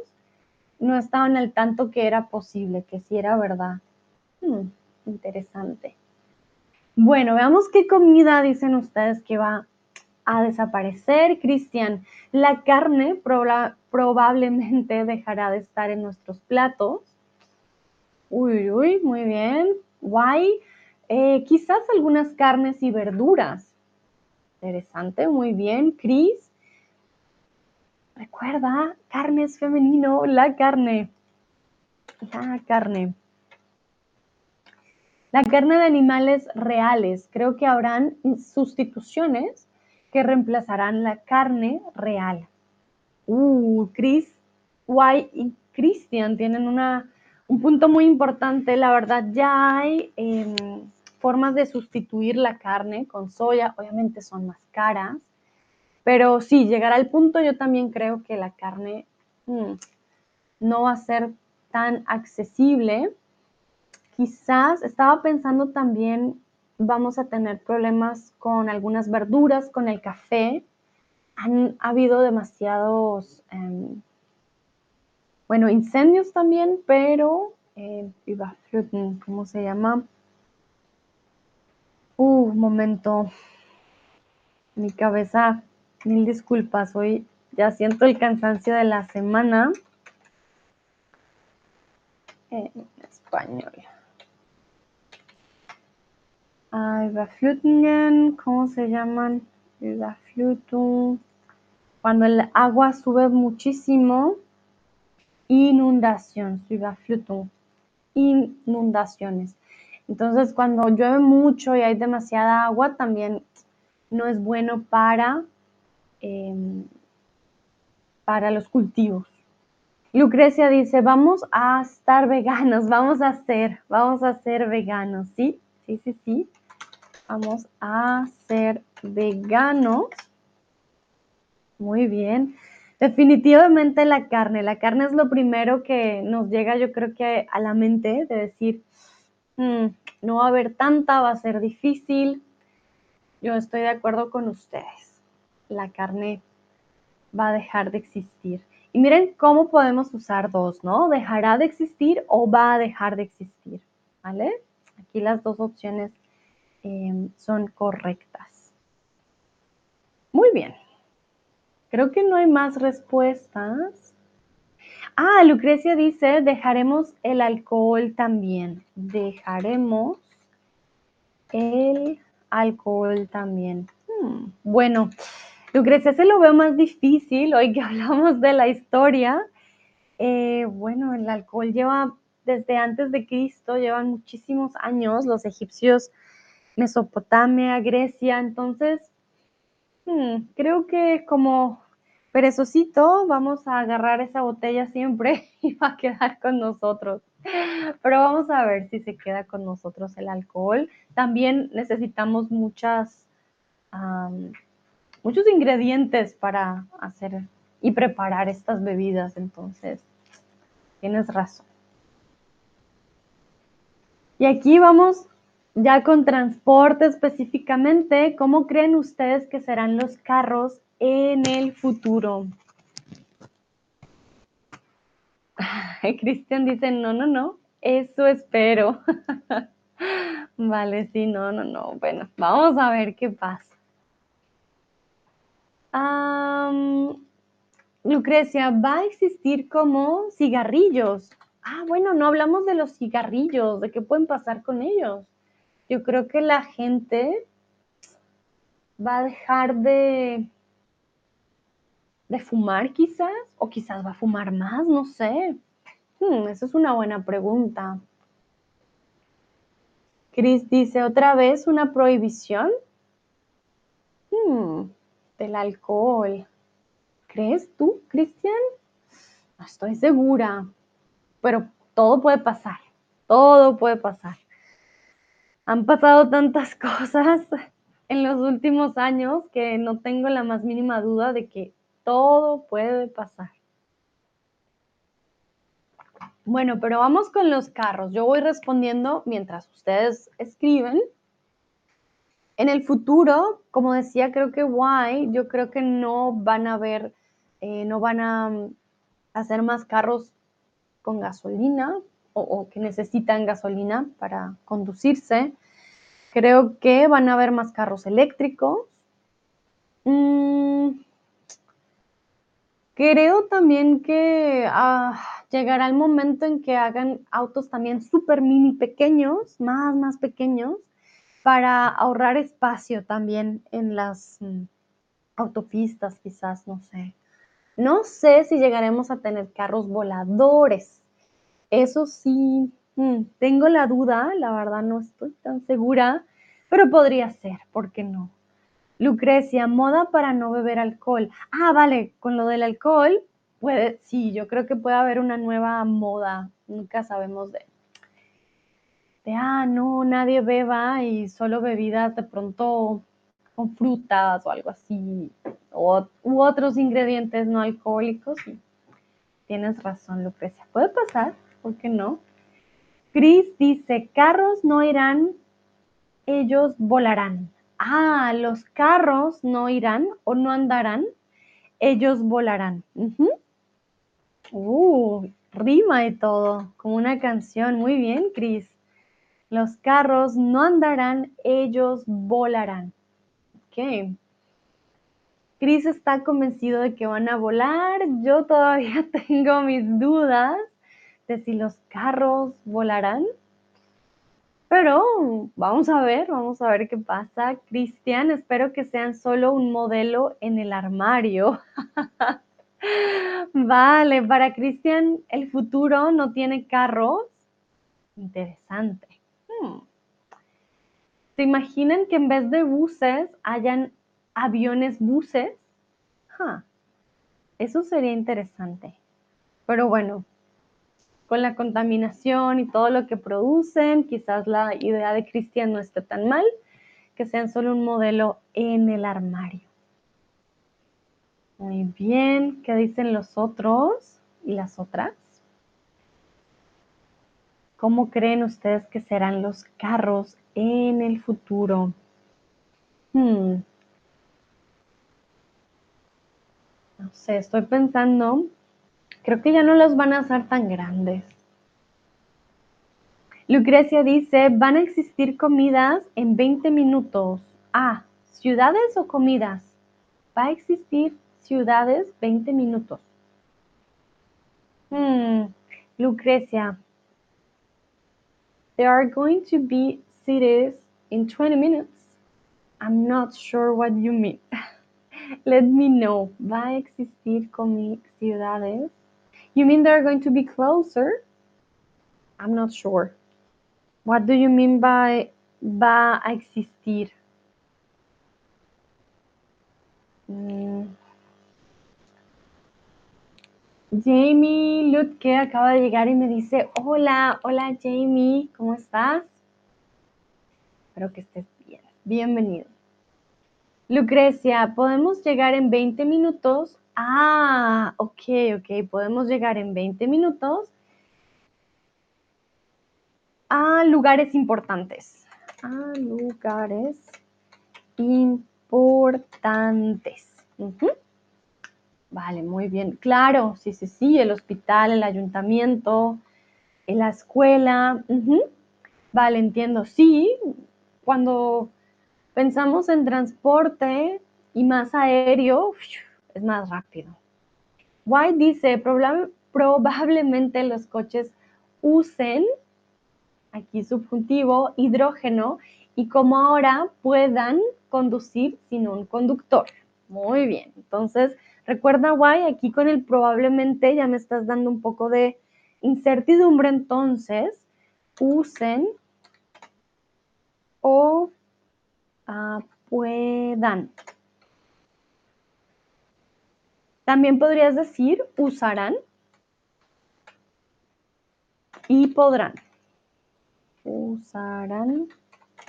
no estaban al tanto que era posible, que sí era verdad. Hmm, interesante. Bueno, veamos qué comida dicen ustedes que va a desaparecer. Cristian, la carne probablemente dejará de estar en nuestros platos. Uy, uy, muy bien. Guay. Eh, quizás algunas carnes y verduras. Interesante, muy bien. Cris, recuerda, carne es femenino, la carne. La carne. La carne de animales reales. Creo que habrán sustituciones que reemplazarán la carne real. Uh, Chris, White y Christian tienen una, un punto muy importante. La verdad, ya hay em, formas de sustituir la carne con soya, obviamente son más caras, pero sí, llegar al punto yo también creo que la carne mm, no va a ser tan accesible. Quizás estaba pensando también vamos a tener problemas con algunas verduras, con el café. Han habido demasiados, em, bueno, incendios también, pero, eh, ¿cómo se llama? Uh, momento. Mi cabeza, mil disculpas, hoy ya siento el cansancio de la semana. En español. Überflutungen, ¿cómo se llaman? Überflutung. Cuando el agua sube muchísimo. Inundación, Überflutung. Inundaciones. Entonces, cuando llueve mucho y hay demasiada agua, también no es bueno para, em, para los cultivos. Lucrecia dice, vamos a estar veganos, vamos a ser, vamos a ser veganos, ¿sí? Sí, sí, sí. Vamos a ser veganos. Muy bien. Definitivamente la carne. La carne es lo primero que nos llega, yo creo que a la mente de decir, Mm, no va a haber tanta, va a ser difícil. Yo estoy de acuerdo con ustedes. La carne va a dejar de existir. Y miren cómo podemos usar dos, ¿no? Dejará de existir o va a dejar de existir, ¿vale? Aquí las dos opciones em, son correctas. Muy bien. Creo que no hay más respuestas. Ah, Lucrecia dice, dejaremos el alcohol también. Dejaremos el alcohol también. Hmm, bueno, Lucrecia se lo veo más difícil hoy que hablamos de la historia. Eh, bueno, el alcohol lleva desde antes de Cristo, llevan muchísimos años los egipcios, Mesopotamia, Grecia, entonces hmm, creo que como perezosito, vamos a agarrar esa botella siempre y va a quedar con nosotros. Pero vamos a ver si se queda con nosotros el alcohol. También necesitamos muchas, muchos ingredientes para hacer y preparar estas bebidas. Entonces, tienes razón. Y aquí vamos ya con transporte específicamente. ¿Cómo creen ustedes que serán los carros en el futuro. Cristian dice, no, no, no, eso espero. vale, sí, no, no, no. Bueno, vamos a ver qué pasa. Lucrecia, va a existir como cigarrillos. Ah, bueno, no hablamos de los cigarrillos, de qué pueden pasar con ellos. Yo creo que la gente va a dejar de, fumar quizás, o quizás va a fumar más, no sé. Hmm, esa es una buena pregunta. Chris dice, ¿otra vez una prohibición? Hmm, del alcohol. ¿Crees tú, Cristian? No estoy segura, pero todo puede pasar, todo puede pasar. Han pasado tantas cosas en los últimos años que no tengo la más mínima duda de que todo puede pasar. Bueno, pero vamos con los carros. Yo voy respondiendo mientras ustedes escriben. En el futuro, como decía, creo que why, yo creo que no van a ver, eh, no van a mm, hacer más carros con gasolina o, que necesitan gasolina para conducirse. Creo que van a haber más carros eléctricos. Mm, creo también que ah, llegará el momento en que hagan autos también súper mini pequeños, más, más pequeños, para ahorrar espacio también en las mm, autopistas, quizás, no sé. No sé si llegaremos a tener carros voladores. Eso sí, mm, tengo la duda, la verdad no estoy tan segura, pero podría ser, ¿por qué no? Lucrecia, moda para no beber alcohol. Ah, vale, con lo del alcohol, puede, sí, yo creo que puede haber una nueva moda, nunca sabemos de, de, ah, no, nadie beba y solo bebidas de pronto con frutas o algo así, o, u otros ingredientes no alcohólicos. tienes razón, Lucrecia, puede pasar, ¿por qué no? Chris dice, carros no irán, ellos volarán. Ah, los carros no irán o no andarán, ellos volarán. Uh, rima y todo, como una canción. Muy bien, Cris. Los carros no andarán, ellos volarán. Ok. Cris está convencido de que van a volar. Yo todavía tengo mis dudas de si los carros volarán. Pero vamos a ver, vamos a ver qué pasa. Cristian, espero que sean solo un modelo en el armario. Vale, para Cristian el futuro no tiene carros. Interesante. Hmm. ¿Se imaginan que en vez de buses hayan aviones buses? Eso sería interesante. Pero bueno, con la contaminación y todo lo que producen, quizás la idea de Cristian no esté tan mal, que sean solo un modelo en el armario. Muy bien, ¿qué dicen los otros y las otras? ¿Cómo creen ustedes que serán los carros en el futuro? Hmm. No sé, estoy pensando, creo que ya no los van a hacer tan grandes. Lucrecia dice, van a existir comidas en 20 minutos. Ah, ¿ciudades o comidas? Va a existir ciudades 20 minutos. Hmm, Lucrecia. There are going to be cities in 20 minutes. I'm not sure what you mean. Let me know. ¿Va a existir ciudades? You mean they're going to be closer? I'm not sure. What do you mean by va a existir? Mm. Jamie Lutke acaba de llegar y me dice, hola, hola Jamie, ¿cómo estás? Espero que estés bien. Bienvenido. Lucrecia, ¿podemos llegar en 20 minutos? Ah, ok, ok, podemos llegar en 20 minutos a lugares importantes. A lugares importantes. Vale, muy bien. Claro, sí, sí, sí, el hospital, el ayuntamiento, en la escuela. Vale, entiendo. Sí, cuando pensamos en transporte y más aéreo, es más rápido. White dice, probablemente los coches usen, aquí subjuntivo, hidrógeno y como ahora puedan conducir sin un conductor. Muy bien, entonces Recuerda, guay, aquí con el probablemente ya me estás dando un poco de incertidumbre, entonces usen o ah, puedan. También podrías decir usarán y podrán. Usarán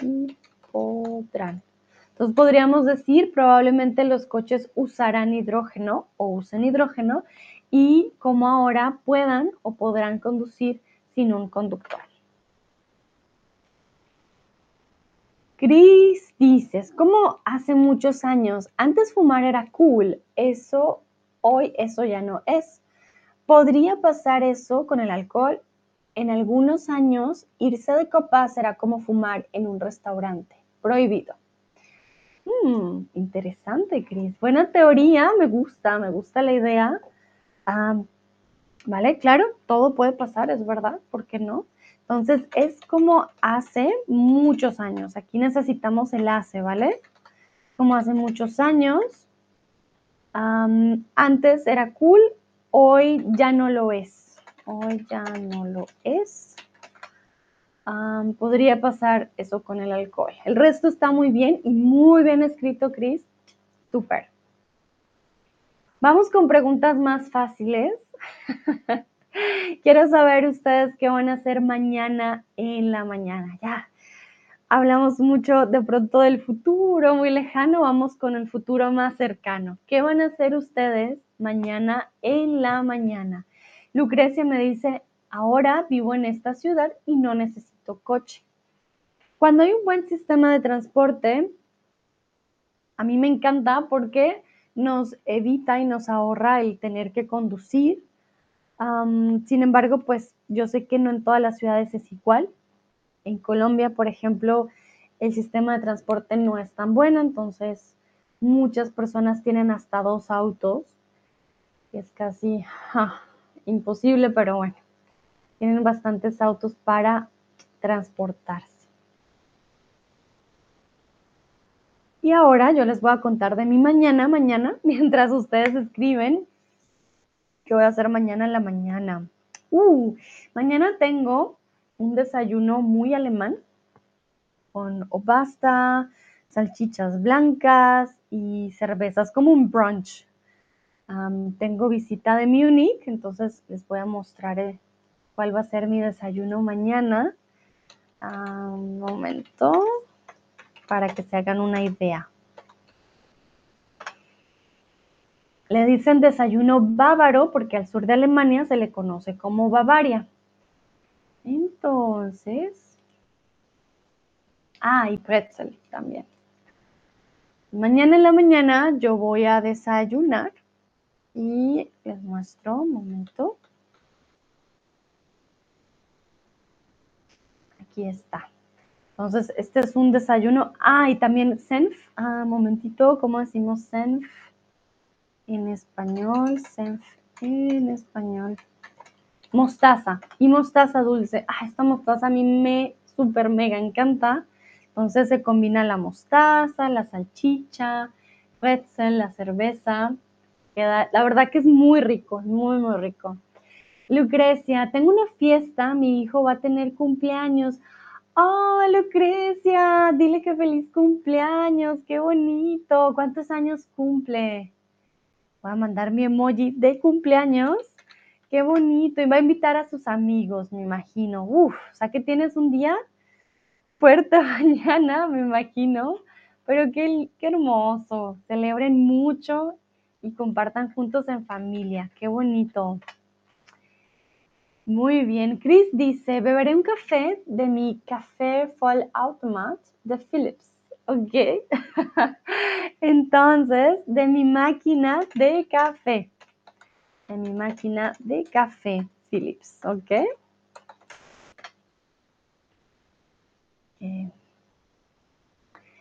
y podrán. Entonces podríamos decir probablemente los coches usarán hidrógeno o usen hidrógeno y como ahora puedan o podrán conducir sin un conductor. Cris dices, como hace muchos años, antes fumar era cool, eso, hoy eso ya no es. ¿Podría pasar eso con el alcohol? En algunos años, irse de copas era como fumar en un restaurante, prohibido. Hmm, interesante, Cris. Buena teoría, me gusta, me gusta la idea. Ah, vale, claro, todo puede pasar, es verdad, ¿por qué no? Entonces es como hace muchos años. Aquí necesitamos el hace, ¿vale? Como hace muchos años. Antes era cool, hoy ya no lo es. Hoy ya no lo es. podría pasar eso con el alcohol. El resto está muy bien y muy bien escrito, Chris. Súper. Vamos con preguntas más fáciles. Quiero saber ustedes qué van a hacer mañana en la mañana. Ya hablamos mucho de pronto del futuro muy lejano, vamos con el futuro más cercano. ¿Qué van a hacer ustedes mañana en la mañana? Lucrecia me dice, ahora vivo en esta ciudad y no necesito coche. Cuando hay un buen sistema de transporte, a mí me encanta porque nos evita y nos ahorra el tener que conducir sin embargo, pues yo sé que no en todas las ciudades es igual. En Colombia, por ejemplo, el sistema de transporte no es tan bueno, entonces muchas personas tienen hasta dos autos. Es casi imposible, pero bueno, tienen bastantes autos para transportarse. Y ahora yo les voy a contar de mi mañana, mañana, mientras ustedes escriben ¿Qué voy a hacer mañana en la mañana? Uh, mañana tengo un desayuno muy alemán con pasta, salchichas blancas y cervezas, como un brunch. tengo visita de Múnich, entonces les voy a mostrar eh, cuál va a ser mi desayuno mañana. un momento, para que se hagan una idea. Le dicen desayuno bávaro porque al sur de Alemania se le conoce como Bavaria. Entonces, ah, y pretzel también. Mañana en la mañana yo voy a desayunar y les muestro un momento. Aquí está. Entonces, este es un desayuno. Ah, y también senf. Ah, momentito, ¿cómo decimos senf? en español, en español. Mostaza y mostaza dulce. Ah, esta mostaza a mí me súper mega encanta. Entonces se combina la mostaza, la salchicha, pretzel, la cerveza. Queda, la verdad que es muy rico, muy, muy rico. Lucrecia, tengo una fiesta, mi hijo va a tener cumpleaños. Oh, Lucrecia, dile que feliz cumpleaños, qué bonito. ¿Cuántos años cumple? Voy a mandar mi emoji de cumpleaños. Qué bonito. Y va a invitar a sus amigos, me imagino. Uf, o sea que tienes un día fuerte mañana, me imagino. Pero qué, qué hermoso. Celebren mucho y compartan juntos en familia. Qué bonito. Muy bien. Chris dice, beberé un café de mi café Fall Automat de Philips. Ok. Entonces, de mi máquina de café. De mi máquina de café, Philips. Ok.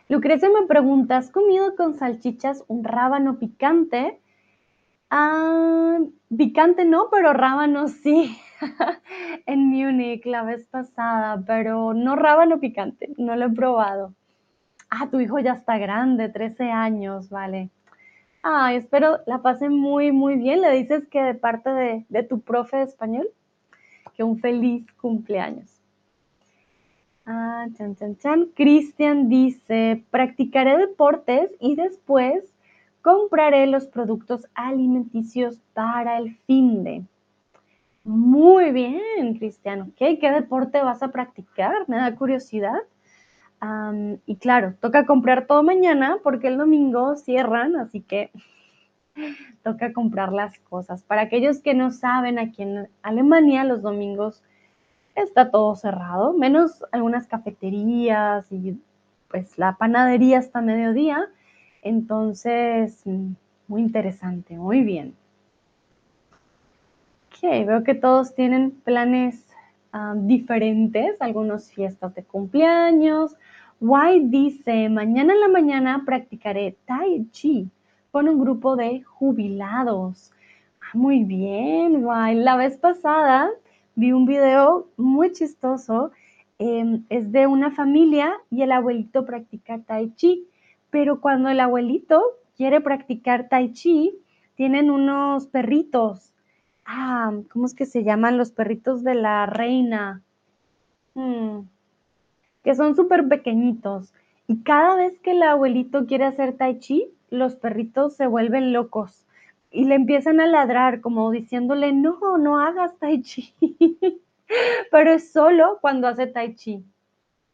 Lucrecia me pregunta, ¿has comido con salchichas un rábano picante? Ah, picante no, pero rábano sí. en Múnich la vez pasada, pero no rábano picante, no lo he probado. Ah, tu hijo ya está grande, 13 años, vale. Ay, espero la pase muy, muy bien. Le dices que de parte de, tu profe de español, que un feliz cumpleaños. Ah, chan, chan, chan. Cristian dice, practicaré deportes y después compraré los productos alimenticios para el fin de. Muy bien, Cristiano. ¿Qué deporte vas a practicar? Me da curiosidad. Y claro, toca comprar todo mañana porque el domingo cierran, así que toca comprar las cosas. Para aquellos que no saben, aquí en Alemania los domingos está todo cerrado, menos algunas cafeterías y pues la panadería hasta mediodía. Entonces, mm, muy interesante, muy bien. Ok, veo que todos tienen planes ah, diferentes, algunos fiestas de cumpleaños. White dice, mañana en la mañana practicaré Tai Chi con un grupo de jubilados. Ah, muy bien, White. La vez pasada vi un video muy chistoso. Em, es de una familia y el abuelito practica tai chi, pero cuando el abuelito quiere practicar tai chi, tienen unos perritos. Ah, ¿cómo es que se llaman los perritos de la reina? Hmm, que son súper pequeñitos. Y cada vez que el abuelito quiere hacer tai chi, los perritos se vuelven locos y le empiezan a ladrar como diciéndole, no, no hagas tai chi. Pero es solo cuando hace tai chi,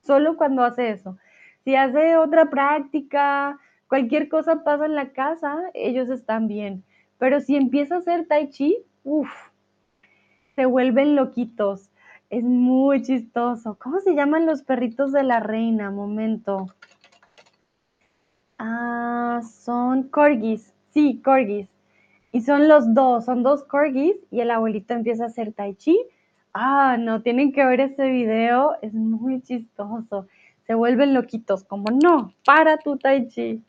solo cuando hace eso. Si hace otra práctica, cualquier cosa pasa en la casa, ellos están bien. Pero si empieza a hacer tai chi, uff, se vuelven loquitos. Es muy chistoso. ¿Cómo se llaman los perritos de la reina? Momento. Ah, son corgis. Sí, corgis. Y son los dos, son dos corgis y el abuelito empieza a hacer tai chi. Ah, no, tienen que ver ese video, es muy chistoso. Se vuelven loquitos, como no, para tu tai chi.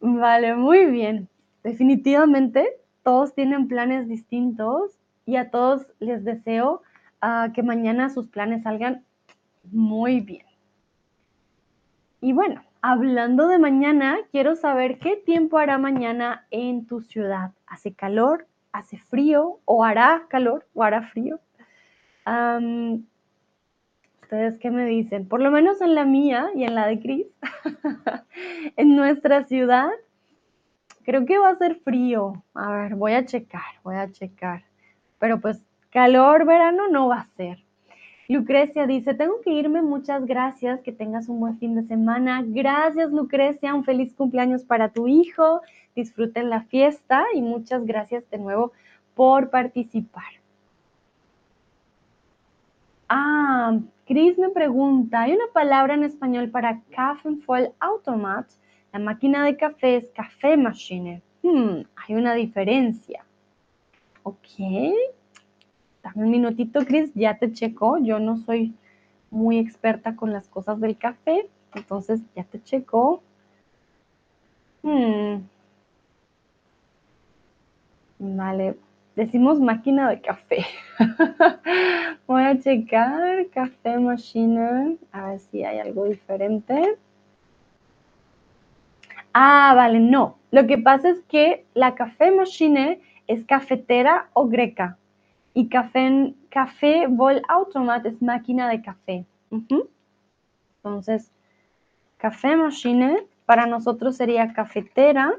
Vale, muy bien. Definitivamente todos tienen planes distintos y a todos les deseo ah, que mañana sus planes salgan muy bien. Y bueno, Hablando de mañana, quiero saber qué tiempo hará mañana en tu ciudad. ¿Hace calor? ¿Hace frío? ¿O hará calor? ¿O hará frío? ¿Ustedes qué me dicen? Por lo menos en la mía y en la de Cris, en nuestra ciudad, creo que va a ser frío. A ver, voy a checar, voy a checar. Pero pues calor, verano no va a ser. Lucrecia dice, tengo que irme, muchas gracias, que tengas un buen fin de semana. Gracias Lucrecia, un feliz cumpleaños para tu hijo, disfruten la fiesta y muchas gracias de nuevo por participar. Ah, Chris me pregunta, ¿hay una palabra en español para Automat? La máquina de café es café machine. Hmm, hay una diferencia. Ok, dame un minutito, Chris, ya te checo. Yo no soy muy experta con las cosas del café, entonces ya te checo. Hmm. Vale, decimos máquina de café. Voy a checar café machine, a ver si hay algo diferente. Ah, vale, no. Lo que pasa es que la café machine es cafetera o greca y café, café Vol Automat es máquina de café. Entonces, café machine para nosotros sería cafetera,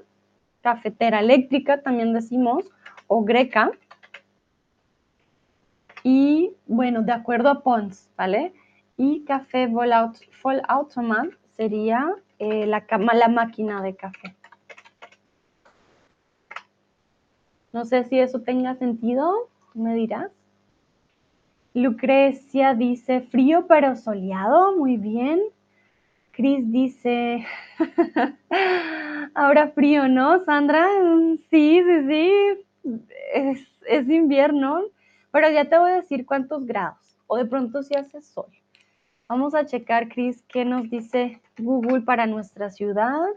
cafetera eléctrica también decimos, o greca. Y bueno, de acuerdo a Pons, ¿vale? Y café Vol, Automat sería eh, la, la máquina de café. No sé si eso tenga sentido me dirás. Lucrecia dice, frío pero soleado, muy bien. Cris dice, ahora frío, ¿no, Sandra? Sí, sí, sí, es, es, invierno, pero ya te voy a decir cuántos grados, o de pronto si hace sol. Vamos a checar, Cris, qué nos dice Google para nuestra ciudad.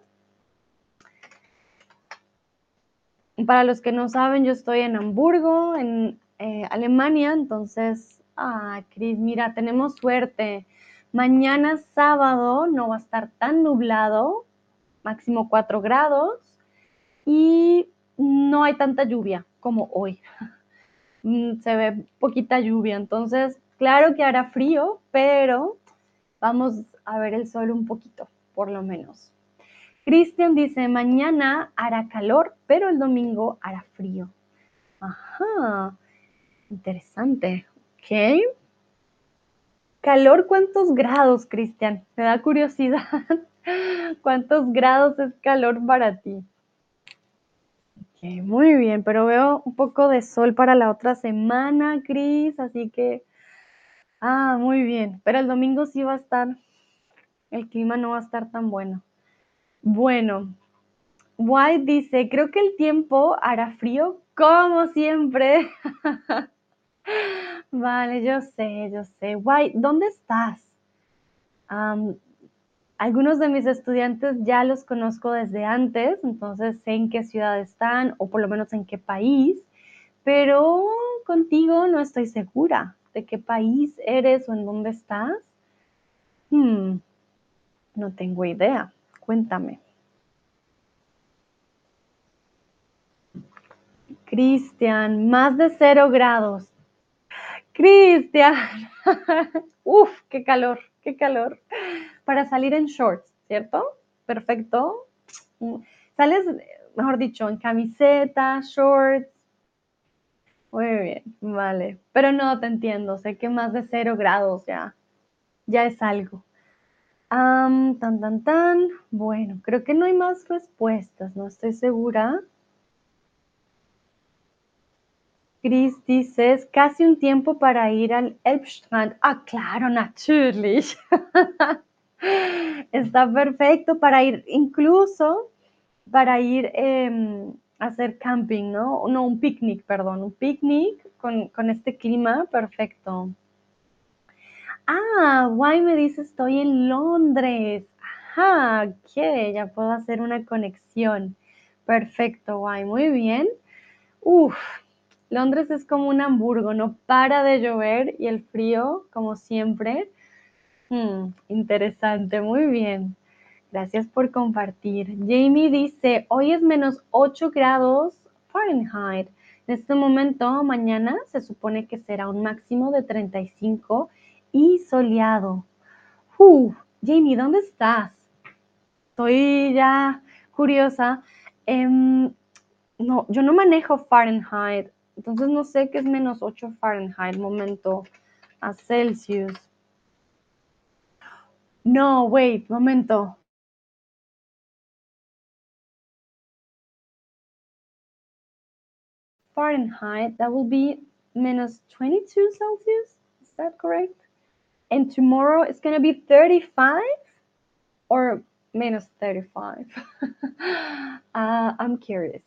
Para los que no saben, yo estoy en Hamburgo, en eh, Alemania. Entonces, ah, Cris, mira, tenemos suerte. Mañana sábado no va a estar tan nublado, máximo 4 grados, y no hay tanta lluvia como hoy. Mm, se ve poquita lluvia, entonces, claro que hará frío, pero vamos a ver el sol un poquito, por lo menos. Cristian dice, mañana hará calor, pero el domingo hará frío. Ajá, interesante. Ok. Calor, ¿cuántos grados, Cristian? Me da curiosidad. ¿Cuántos grados es calor para ti? Ok, muy bien, pero veo un poco de sol para la otra semana, Cris, así que... Ah, muy bien, pero el domingo sí va a estar, el clima no va a estar tan bueno. Bueno, White dice, creo que el tiempo hará frío como siempre. vale, yo sé, yo sé. White, ¿dónde estás? algunos de mis estudiantes ya los conozco desde antes, entonces sé en qué ciudad están o por lo menos en qué país, pero contigo no estoy segura de qué país eres o en dónde estás. Hmm, no tengo idea. Cuéntame. Cristian, más de cero grados. Cristian, uf, qué calor, qué calor. Para salir en shorts, ¿cierto? Perfecto. Sales, mejor dicho, en camiseta, shorts. Muy bien, vale. Pero no te entiendo, sé que más de cero grados ya, ya es algo tan, tan, tan. Bueno, creo que no hay más respuestas, no estoy segura. Chris dices, casi un tiempo para ir al Elbstrand. Ah, claro, natürlich. Está perfecto para ir, incluso para ir em, hacer camping, ¿no? No, un picnic, perdón, un picnic con, con este clima, perfecto. Ah, guay, me dice estoy en Londres. Ajá, ok, ya puedo hacer una conexión. Perfecto, guay, muy bien. Uf, Londres es como un Hamburgo, no para de llover y el frío, como siempre. Hmm, interesante, muy bien. Gracias por compartir. Jamie dice, hoy es menos 8 grados Fahrenheit. En este momento, mañana se supone que será un máximo de 35 y soleado. Uh, Jamie, ¿dónde estás? Estoy ya curiosa. Em, no, yo no manejo Fahrenheit, entonces no sé qué es menos 8 Fahrenheit, momento, a Celsius. No, wait, momento. Fahrenheit, that will be minus 22 Celsius. Is that correct? and tomorrow it's going to be 35 or minus 35. uh, I'm curious.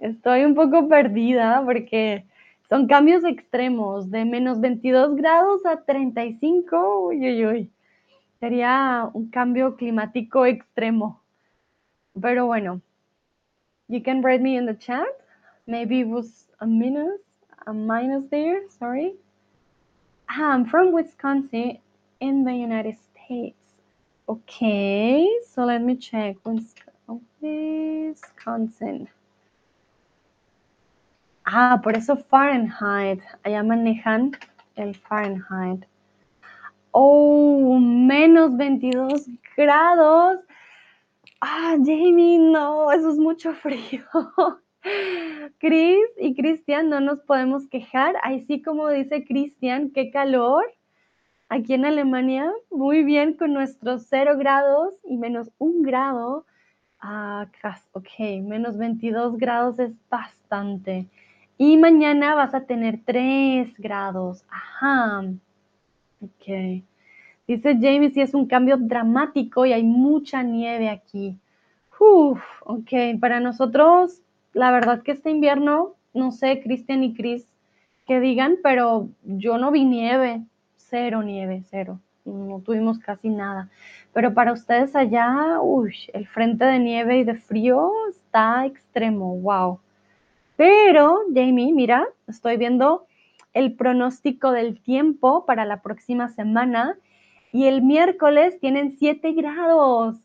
Estoy un poco perdida porque son cambios extremos de menos 22 grados a 35. Uy, uy, uy. Sería un cambio climático extremo. Pero bueno, you can write me in the chat. Maybe it was a minus, a minus there. Sorry. Ah, I'm from Wisconsin in the United States. Okay, so let me check. Wisconsin. Ah, por eso Fahrenheit. Allá manejan el Fahrenheit. Oh, menos 22 grados. Ah, Jamie, no, eso es mucho frío. Chris y Cristian, no nos podemos quejar. Ahí sí, como dice Cristian, qué calor. Aquí en Alemania, muy bien con nuestros 0 grados y menos 1 grado. Ah, ok, menos 22 grados es bastante. Y mañana vas a tener 3 grados. Ajá. Ok. Dice Jamie, si es un cambio dramático y hay mucha nieve aquí. Uf, ok, para nosotros, la verdad que este invierno, no sé, Cristian y Chris, que digan, pero yo no vi nieve cero nieve, cero. No tuvimos casi nada. Pero para ustedes allá, uy, el frente de nieve y de frío está extremo, wow. Pero, Jamie, mira, estoy viendo el pronóstico del tiempo para la próxima semana y el miércoles tienen 7 grados.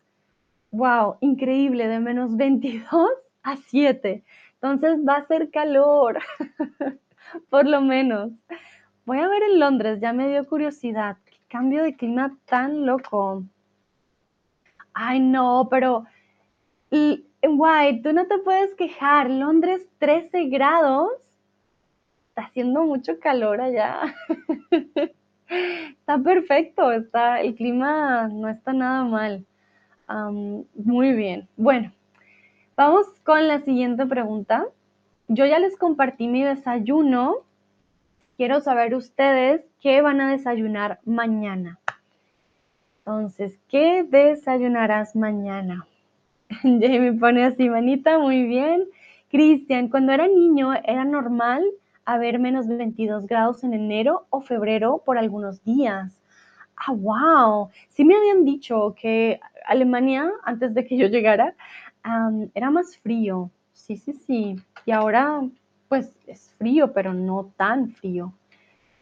Wow, increíble, de menos 22 a 7. Entonces va a ser calor, por lo menos. Voy a ver en Londres, ya me dio curiosidad. Qué cambio de clima tan loco. Ay, no, pero White, tú no te puedes quejar. Londres, 13 grados. Está haciendo mucho calor allá. está perfecto, está, el clima no está nada mal. muy bien. Bueno, vamos con la siguiente pregunta. Yo ya les compartí mi desayuno. Quiero saber ustedes qué van a desayunar mañana. Entonces, ¿qué desayunarás mañana? Jamie pone así, manita, muy bien. Cristian, cuando era niño, ¿era normal haber menos 22 grados en enero o febrero por algunos días? Ah, wow. Sí me habían dicho que Alemania, antes de que yo llegara, era más frío. Sí, sí, sí. Y ahora, pues es frío, pero no tan frío.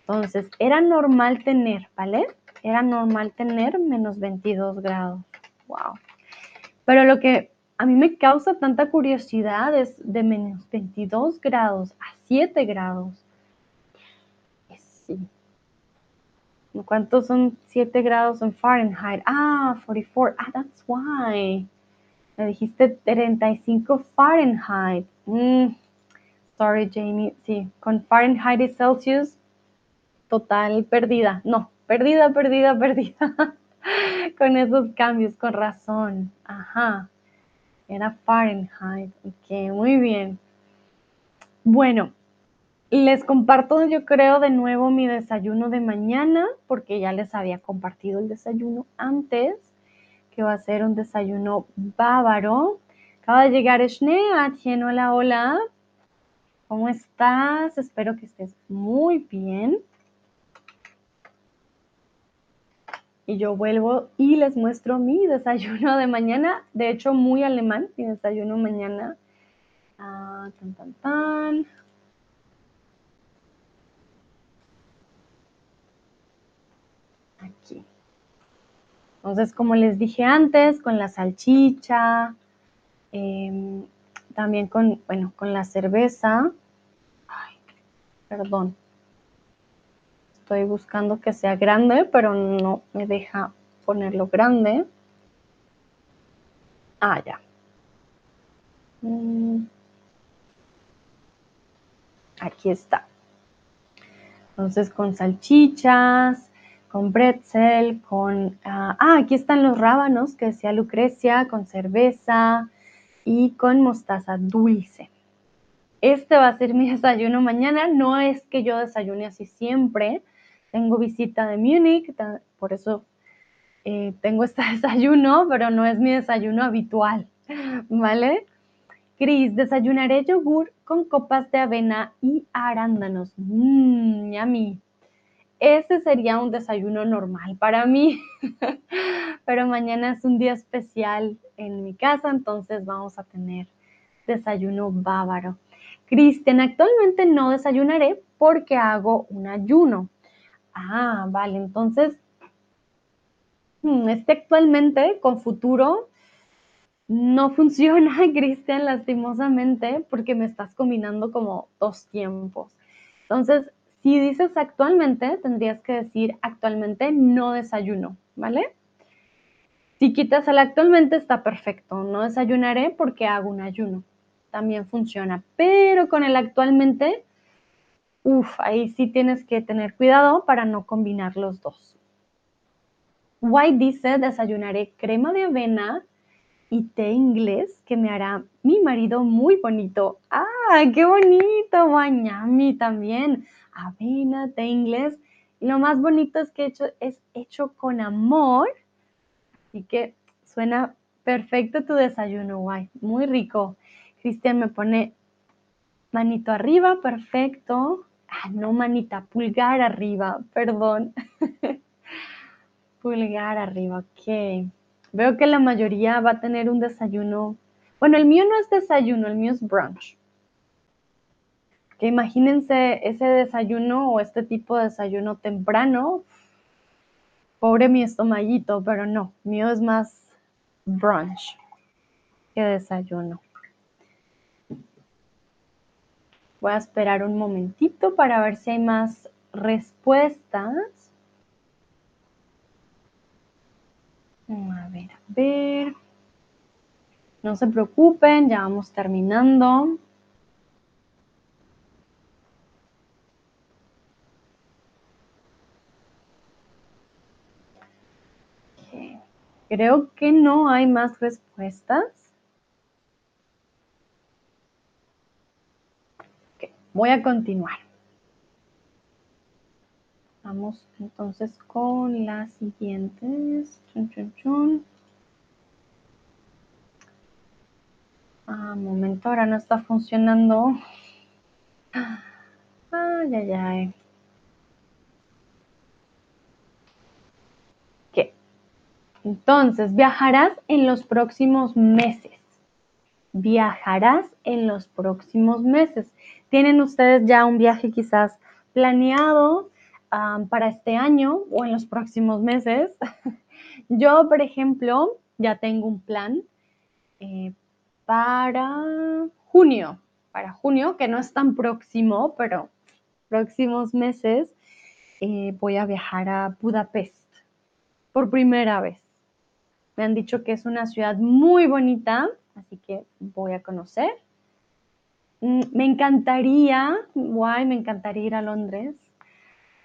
Entonces, era normal tener, ¿vale? Era normal tener menos 22 grados. Wow. Pero lo que a mí me causa tanta curiosidad es de menos 22 grados a 7 grados. Sí. ¿Cuántos son 7 grados en Fahrenheit? Ah, 44. Ah, that's why. Me dijiste 35 Fahrenheit. Mm, sorry, Jamie. Sí, con Fahrenheit y Celsius, total perdida. No, perdida, perdida, perdida. con esos cambios, con razón. Ajá. Era Fahrenheit. Ok, muy bien. Bueno, les comparto yo creo de nuevo mi desayuno de mañana, porque ya les había compartido el desayuno antes, que va a ser un desayuno bávaro. Acaba de llegar Schnee, hola, hola. ¿Cómo estás? Espero que estés muy bien. y yo vuelvo y les muestro mi desayuno de mañana, de hecho muy alemán, mi desayuno mañana. Ah, tan, tan, tan. Aquí. Entonces, como les dije antes, con la salchicha, em, también con, bueno, con la cerveza. Ay, perdón. Estoy buscando que sea grande, pero no me deja ponerlo grande. Ah, ya. Mm. Aquí está. Entonces con salchichas, con pretzel, con... ah, ah aquí están los rábanos que decía Lucrecia, con cerveza y con mostaza dulce. Este va a ser mi desayuno mañana. No es que yo desayune así siempre, tengo visita de Múnich, por eso eh, tengo este desayuno, pero no es mi desayuno habitual, ¿vale? Cris, desayunaré yogur con copas de avena y arándanos. Mmm, yummy. Ese sería un desayuno normal para mí, pero mañana es un día especial en mi casa, entonces vamos a tener desayuno bávaro. Cristian, actualmente no desayunaré porque hago un ayuno. Ah, vale, entonces, este actualmente con futuro no funciona, Cristian, lastimosamente, porque me estás combinando como dos tiempos. Entonces, si dices actualmente, tendrías que decir actualmente no desayuno, ¿vale? Si quitas el actualmente está perfecto, no desayunaré porque hago un ayuno, también funciona, pero con el actualmente Uf, ahí sí tienes que tener cuidado para no combinar los dos. White dice, desayunaré crema de avena y té inglés que me hará mi marido muy bonito. ¡Ah, qué bonito! Miami también. Avena, té inglés. Y lo más bonito es que hecho, es hecho con amor. Así que suena perfecto tu desayuno, White. Muy rico. Cristian me pone manito arriba, perfecto. Ah, no, manita, pulgar arriba, perdón. pulgar arriba, ok. Veo que la mayoría va a tener un desayuno. Bueno, el mío no es desayuno, el mío es brunch. Que imagínense ese desayuno o este tipo de desayuno temprano. Pobre mi estomaguito, pero no, mío es más brunch que desayuno. Voy a esperar un momentito para ver si hay más respuestas. A ver, a ver. No se preocupen, ya vamos terminando. Creo que no hay más respuestas. voy a continuar. Vamos entonces con las siguientes. Chun. Ah, momento, ahora no está funcionando. Ay, ay, ay. ¿Qué? Entonces, viajarás en los próximos meses. Viajarás en los próximos meses. ¿Tienen ustedes ya un viaje quizás planeado para este año o en los próximos meses? Yo, por ejemplo, ya tengo un plan eh, para junio, para junio, que no es tan próximo, pero próximos meses eh, voy a viajar a Budapest por primera vez. Me han dicho que es una ciudad muy bonita, así que voy a conocer. Mm, me encantaría, guay, me encantaría ir a Londres.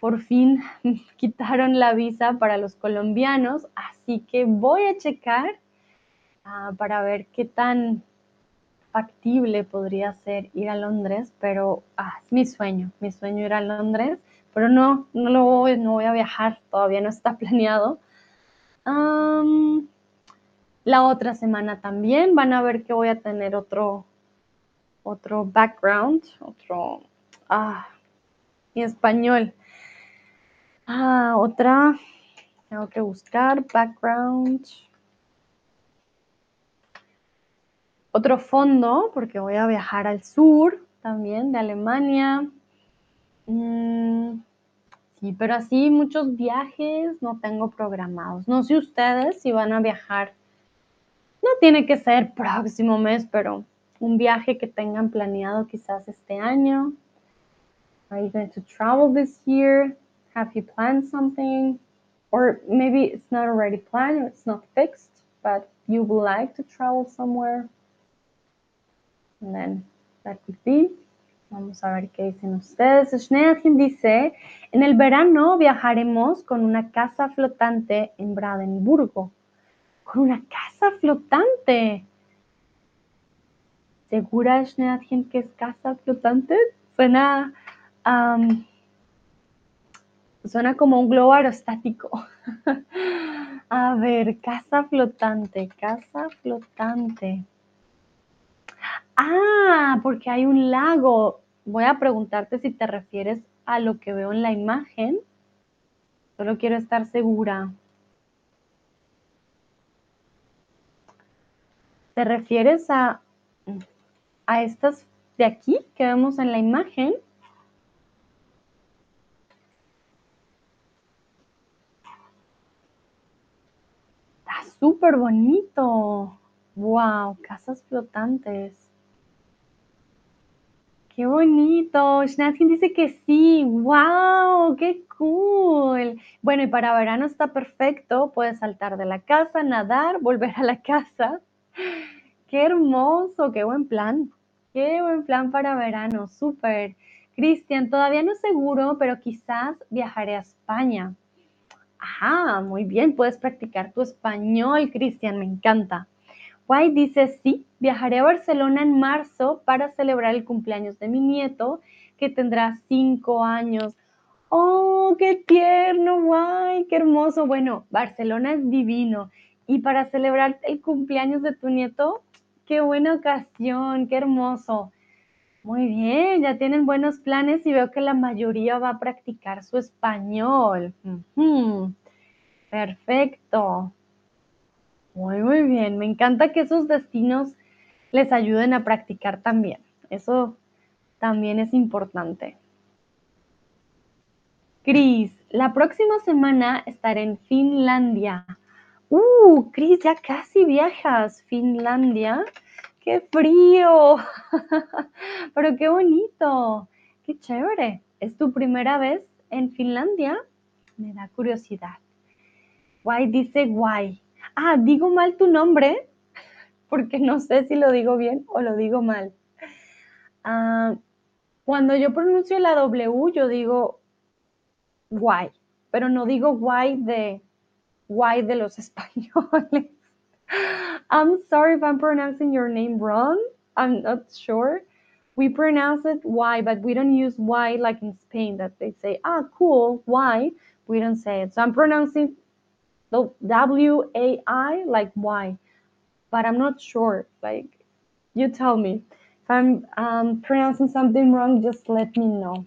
Por fin quitaron la visa para los colombianos, así que voy a checar ah, para ver qué tan factible podría ser ir a Londres, pero ah, es mi sueño, mi sueño ir a Londres, pero no, no lo voy, no voy a viajar, todavía no está planeado. la otra semana también van a ver que voy a tener otro, otro background, otro, ah, mi español. Ah, otra, tengo que buscar background. otro fondo, porque voy a viajar al sur también de Alemania. Mm, sí, pero así muchos viajes no tengo programados. No sé ustedes si van a viajar. No tiene que ser próximo mes, pero un viaje que tengan planeado quizás este año. Are you going to travel this year? Have you planned something? Or maybe it's not already planned, it's not fixed, but you would like to travel somewhere. And then that could be. Vamos a ver qué dicen ustedes. Schneerchen dice, en el verano viajaremos con una casa flotante en Brandenburgo. Con una casa flotante. ¿Segura, Schneerchen, que es casa flotante? Suena, suena como un globo aerostático. a ver, casa flotante, casa flotante. Ah, porque hay un lago. Voy a preguntarte si te refieres a lo que veo en la imagen. Solo quiero estar segura. ¿Te refieres a, a estas de aquí que vemos en la imagen? Está súper bonito. Wow, casas flotantes. Qué bonito. Schnatzkin dice que sí. ¡Wow! ¡Qué cool! Bueno, y para verano está perfecto. Puedes saltar de la casa, nadar, volver a la casa. ¡Qué hermoso! ¡Qué buen plan! ¡Qué buen plan para verano! ¡Súper! Cristian, todavía no seguro, pero quizás viajaré a España. Ajá, muy bien. Puedes practicar tu español, Cristian. Me encanta. White dice, sí, viajaré a Barcelona en marzo para celebrar el cumpleaños de mi nieto, que tendrá cinco años. ¡Oh, qué tierno! ¡Guay! ¡Qué hermoso! Bueno, Barcelona es divino. Y para celebrar el cumpleaños de tu nieto, qué buena ocasión, qué hermoso. Muy bien, ya tienen buenos planes y veo que la mayoría va a practicar su español. Perfecto. Muy, muy bien. Me encanta que esos destinos les ayuden a practicar también. Eso también es importante. Cris, la próxima semana estaré en Finlandia. Uh, Cris, ya casi viajas. Finlandia. ¡Qué frío! Pero qué bonito. Qué chévere. ¿Es tu primera vez en Finlandia? Me da curiosidad. Guay dice guay. Ah, digo mal tu nombre. porque no sé si lo digo bien o lo digo mal. Ah, cuando yo pronuncio la W, yo digo guay, pero no digo guay de guay de los españoles. I'm sorry if I'm pronouncing your name wrong. I'm not sure. We pronounce it Y, but we don't use Y like in Spain that they say, ah, cool, Y. We don't say it. So I'm pronouncing the W A I like Y, but I'm not sure. Like, you tell me. If I'm um, pronouncing something wrong, just let me know.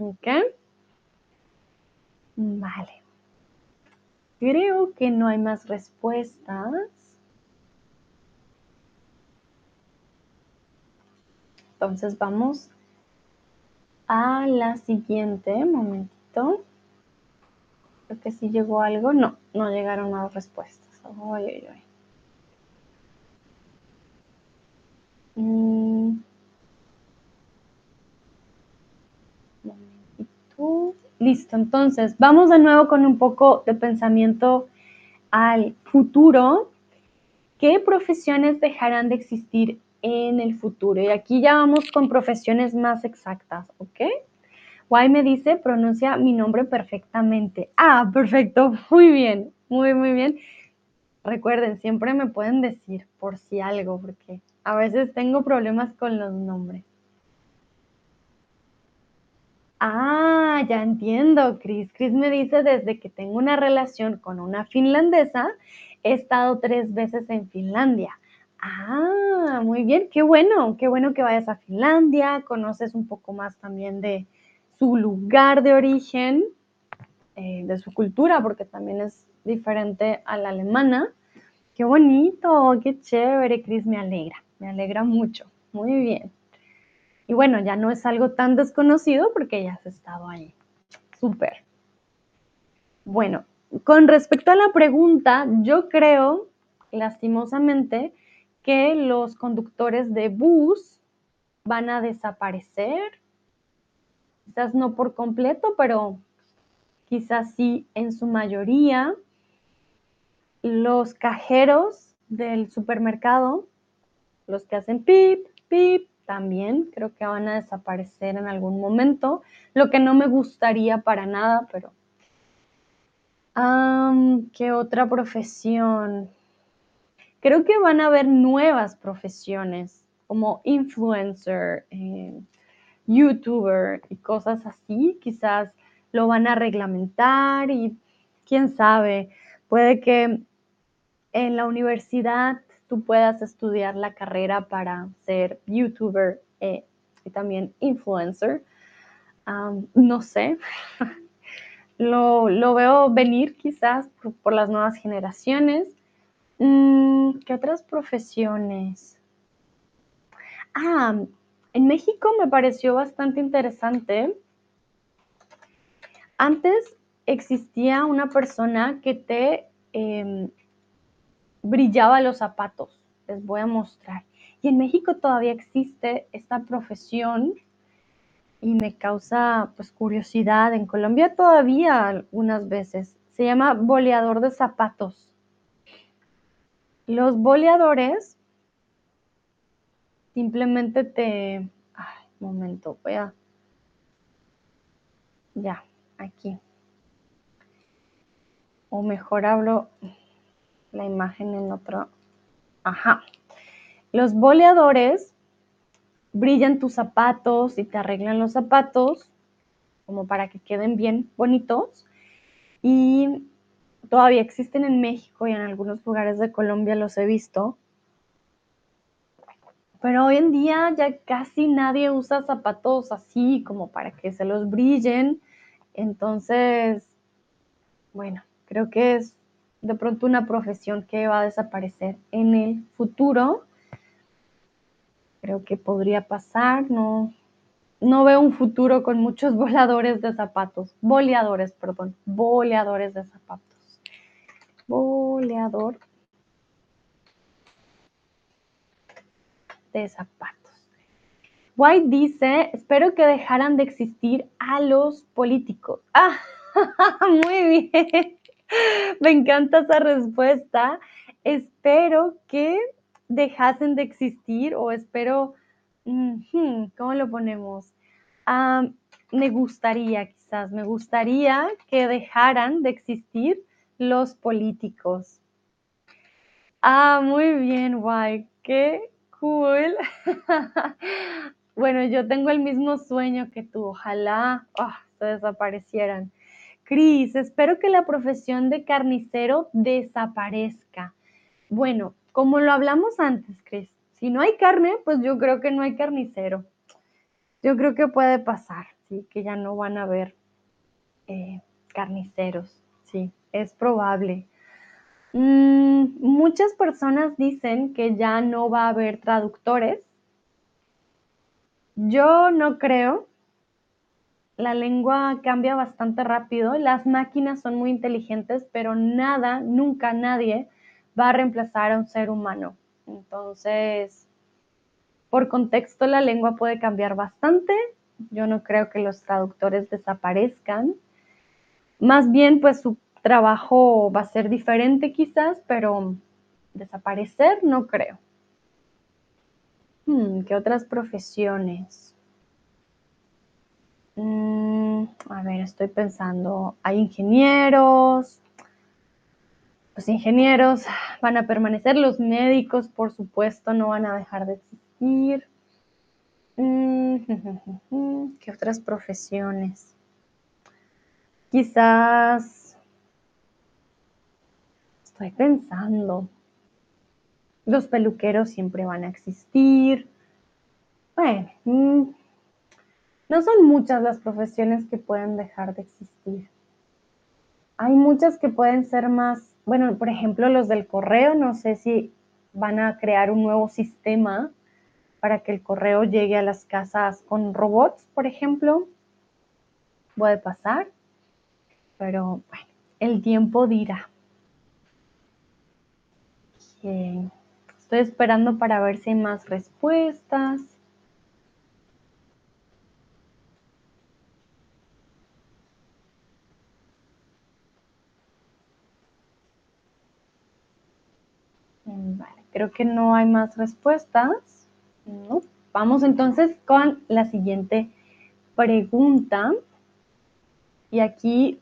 Okay? Vale. Creo que no hay más respuestas. Entonces vamos a la siguiente. Momentito. Creo que sí llegó algo. No, no llegaron más respuestas. Ay, ay, mm. Momentito. Listo, entonces vamos de nuevo con un poco de pensamiento al futuro. ¿Qué profesiones dejarán de existir en el futuro? Y aquí ya vamos con profesiones más exactas, ¿ok? Guay me dice, pronuncia mi nombre perfectamente. Ah, perfecto, muy bien, muy, muy bien. Recuerden, siempre me pueden decir por si algo, porque a veces tengo problemas con los nombres. Ah, ya entiendo, Chris. Chris me dice, desde que tengo una relación con una finlandesa, he estado tres veces en Finlandia. Ah, muy bien, qué bueno, qué bueno que vayas a Finlandia, conoces un poco más también de, su lugar de origen, eh, de su cultura, porque también es diferente a la alemana. Qué bonito, qué chévere, Cris, me alegra, me alegra mucho, muy bien. Y bueno, ya no es algo tan desconocido porque ya has estado ahí. Súper. Bueno, con respecto a la pregunta, yo creo, lastimosamente, que los conductores de bus van a desaparecer quizás no por completo, pero quizás sí en su mayoría. Los cajeros del supermercado, los que hacen pip, pip, también creo que van a desaparecer en algún momento, lo que no me gustaría para nada, pero... ¿Qué otra profesión? Creo que van a haber nuevas profesiones como influencer, eh, youtuber y cosas así, quizás lo van a reglamentar y quién sabe, puede que en la universidad tú puedas estudiar la carrera para ser youtuber eh, y también influencer. no sé, lo, veo venir quizás por, las nuevas generaciones. Mm, ¿Qué otras profesiones? Ah, en México me pareció bastante interesante. Antes existía una persona que te em, brillaba los zapatos. Les voy a mostrar. Y en México todavía existe esta profesión y me causa pues curiosidad. En Colombia todavía algunas veces. Se llama boleador de zapatos. Los boleadores simplemente te... Ay, momento, voy a... Ya, aquí. O mejor hablo la imagen en otro... Ajá. Los boleadores brillan tus zapatos y te arreglan los zapatos como para que queden bien bonitos. Y todavía existen en México y en algunos lugares de Colombia los he visto. Pero hoy en día ya casi nadie usa zapatos así como para que se los brillen. Entonces, bueno, creo que es de pronto una profesión que va a desaparecer en el futuro. Creo que podría pasar, no, no veo un futuro con muchos voladores de zapatos, boleadores, perdón, boleadores de zapatos. De zapatos. White dice, espero que dejaran de existir a los políticos. Ah, muy bien. Me encanta esa respuesta. Espero que dejasen de existir o espero, ¿cómo lo ponemos? Ah, me gustaría, quizás, me gustaría que dejaran de existir los políticos. Ah, muy bien, guay, qué cool. bueno, yo tengo el mismo sueño que tú, ojalá ah, se desaparecieran. Cris, espero que la profesión de carnicero desaparezca. Bueno, como lo hablamos antes, Cris, si no hay carne, pues yo creo que no hay carnicero. Yo creo que puede pasar, sí, que ya no van a haber eh, carniceros, sí, es probable. Mm, muchas personas dicen que ya no va a haber traductores. Yo no creo, la lengua cambia bastante rápido, las máquinas son muy inteligentes, pero nada, nunca nadie va a reemplazar a un ser humano. Entonces, por contexto, la lengua puede cambiar bastante. Yo no creo que los traductores desaparezcan. Más bien, pues su trabajo va a ser diferente quizás, pero desaparecer no creo. Hmm, ¿Qué otras profesiones? Mm, a ver, estoy pensando, hay ingenieros, los ingenieros van a permanecer, los médicos, por supuesto, no van a dejar de existir. Mm, ¿Qué otras profesiones? Quizás, estoy pensando, los peluqueros siempre van a existir. Bueno, mm, no son muchas las profesiones que pueden dejar de existir. Hay muchas que pueden ser más, bueno, por ejemplo, los del correo, no sé si van a crear un nuevo sistema para que el correo llegue a las casas con robots, por ejemplo. Puede pasar, pero bueno, el tiempo dirá. Estoy esperando para ver si hay más respuestas. Creo que no hay más respuestas. Vamos entonces con la siguiente pregunta. Y aquí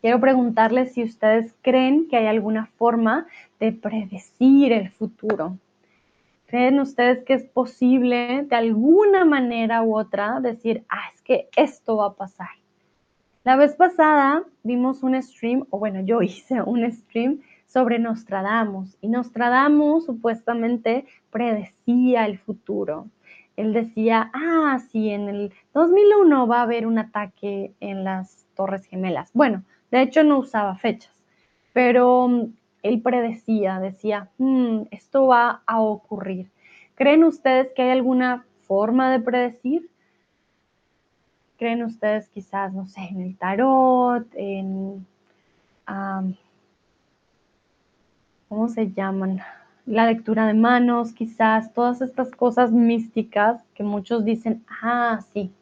quiero preguntarles si ustedes creen que hay alguna forma de predecir el futuro. ¿Creen ustedes que es posible de alguna manera u otra decir, ah, es que esto va a pasar? La vez pasada vimos un stream, o bueno, yo hice un stream sobre Nostradamus y Nostradamus supuestamente predecía el futuro. Él decía, ah, sí, en el 2001 va a haber un ataque en las Torres Gemelas. Bueno, de hecho no usaba fechas, pero mm, él predecía, decía, hmm, esto va a ocurrir. ¿Creen ustedes que hay alguna forma de predecir? ¿Creen ustedes quizás, no sé, en el tarot, en... ¿cómo se llaman? La lectura de manos, quizás, todas estas cosas místicas que muchos dicen, ah, sí,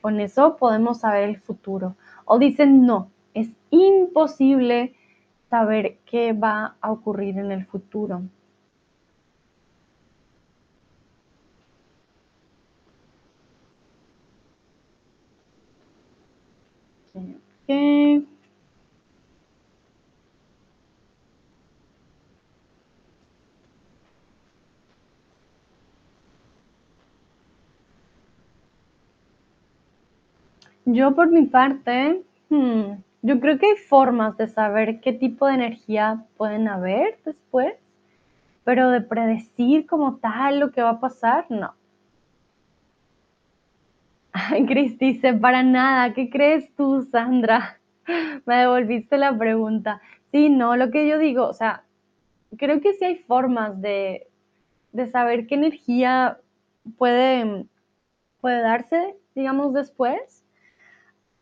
con eso podemos saber el futuro. O dicen, no, es imposible saber qué va a ocurrir en el futuro. Yo por mi parte, hmm, yo creo que hay formas de saber qué tipo de energía pueden haber después, pero de predecir como tal lo que va a pasar, no. Cris dice, para nada, ¿qué crees tú, Sandra? Me devolviste la pregunta. Sí, no, lo que yo digo, o sea, creo que sí hay formas de, de saber qué energía puede, puede darse, digamos, después,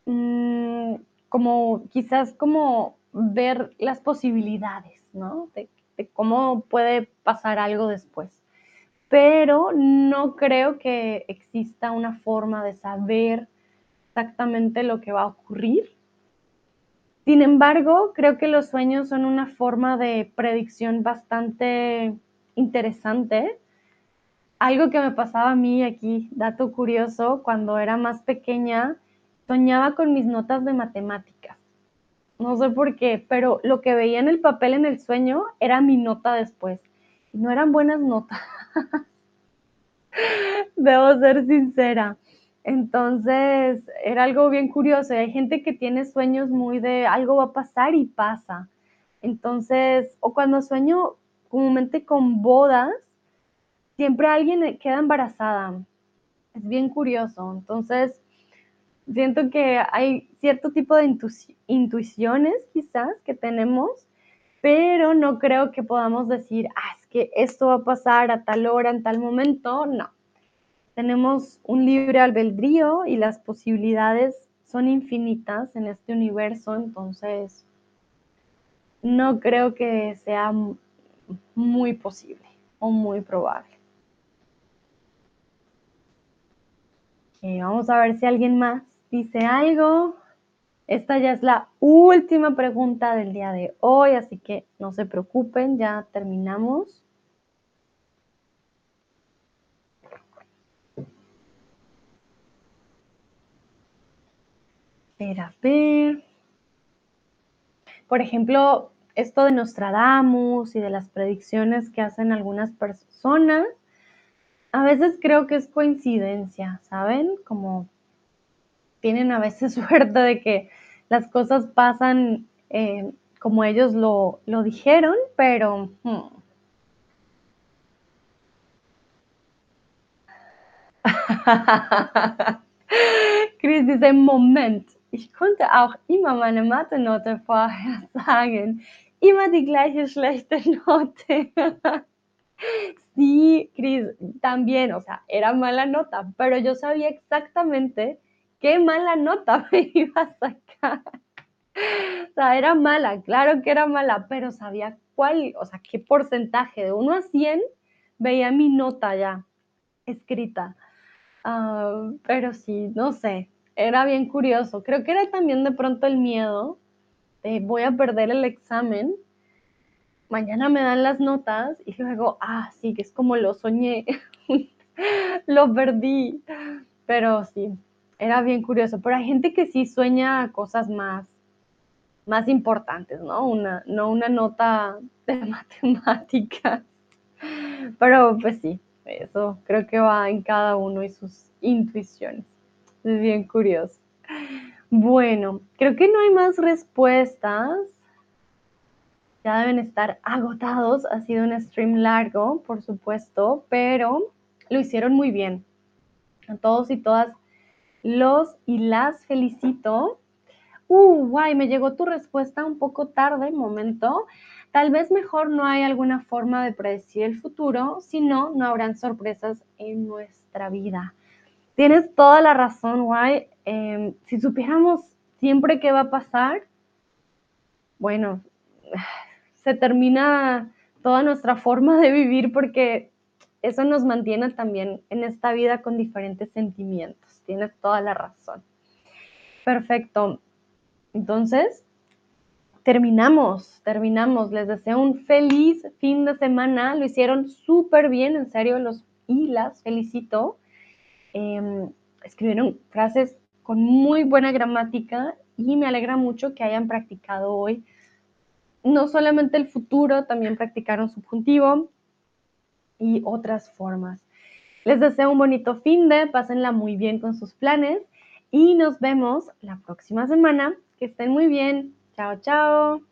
Mm, como quizás como ver las posibilidades, ¿no? De, cómo puede pasar algo después. Pero no creo que exista una forma de saber exactamente lo que va a ocurrir. Sin embargo, creo que los sueños son una forma de predicción bastante interesante. Algo que me pasaba a mí aquí, dato curioso, cuando era más pequeña, soñaba con mis notas de matemáticas. No sé por qué, pero lo que veía en el papel en el sueño era mi nota después. Y no eran buenas notas. Debo ser sincera. Entonces, era algo bien curioso. hay gente que tiene sueños muy de algo va a pasar y pasa. Entonces, o cuando sueño comúnmente con bodas, siempre alguien queda embarazada. Es bien curioso. Entonces, siento que hay cierto tipo de intuiciones quizás que tenemos, pero no creo que podamos decir, ah, es que esto va a pasar a tal hora, en tal momento. No. Tenemos un libre albedrío y las posibilidades son infinitas en este universo, entonces no creo que sea muy posible o muy probable. vamos a ver si alguien más dice algo. Esta ya es la última pregunta del día de hoy, así que no se preocupen, ya terminamos. a ver. Por ejemplo, esto de Nostradamus y de las predicciones que hacen algunas personas, a veces creo que es coincidencia, ¿saben? Como tienen a veces suerte de que las cosas pasan eh, como ellos lo, dijeron, pero... Hmm. Chris dice, Moment, ich konnte auch immer meine Mathe-Note vorher sagen. Immer die gleiche schlechte Note. sí, Chris, también, o sea, era mala nota, pero yo sabía exactamente qué mala nota me iba a sacar. O sea, era mala, claro que era mala, pero sabía cuál, o sea, qué porcentaje, de 1 a 100, veía mi nota ya escrita. Ah, pero sí, no sé, era bien curioso. Creo que era también de pronto el miedo de voy a perder el examen, mañana me dan las notas y luego, ah, sí, que es como lo soñé, lo perdí. Pero sí, era bien curioso. Pero hay gente que sí sueña cosas más, más importantes, ¿no? Una, no una nota de matemáticas. Pero pues sí, eso creo que va en cada uno y sus intuiciones. Es bien curioso. Bueno, creo que no hay más respuestas. Ya deben estar agotados. Ha sido un stream largo, por supuesto, pero lo hicieron muy bien. A todos y todas los y las felicito. Uh, guay, me llegó tu respuesta un poco tarde, momento. Tal vez mejor no hay alguna forma de predecir el futuro, si no, no habrán sorpresas en nuestra vida. Tienes toda la razón, Guay. Em, si supiéramos siempre qué va a pasar, bueno, se termina toda nuestra forma de vivir porque eso nos mantiene también en esta vida con diferentes sentimientos. Tienes toda la razón. Perfecto. Entonces, terminamos, terminamos. Les deseo un feliz fin de semana. Lo hicieron súper bien, en serio, los y las felicito. Em, escribieron frases con muy buena gramática y me alegra mucho que hayan practicado hoy no solamente el futuro, también practicaron subjuntivo y otras formas. Les deseo un bonito fin de, pásenla muy bien con sus planes y nos vemos la próxima semana. Que estén muy bien. Chao, chao.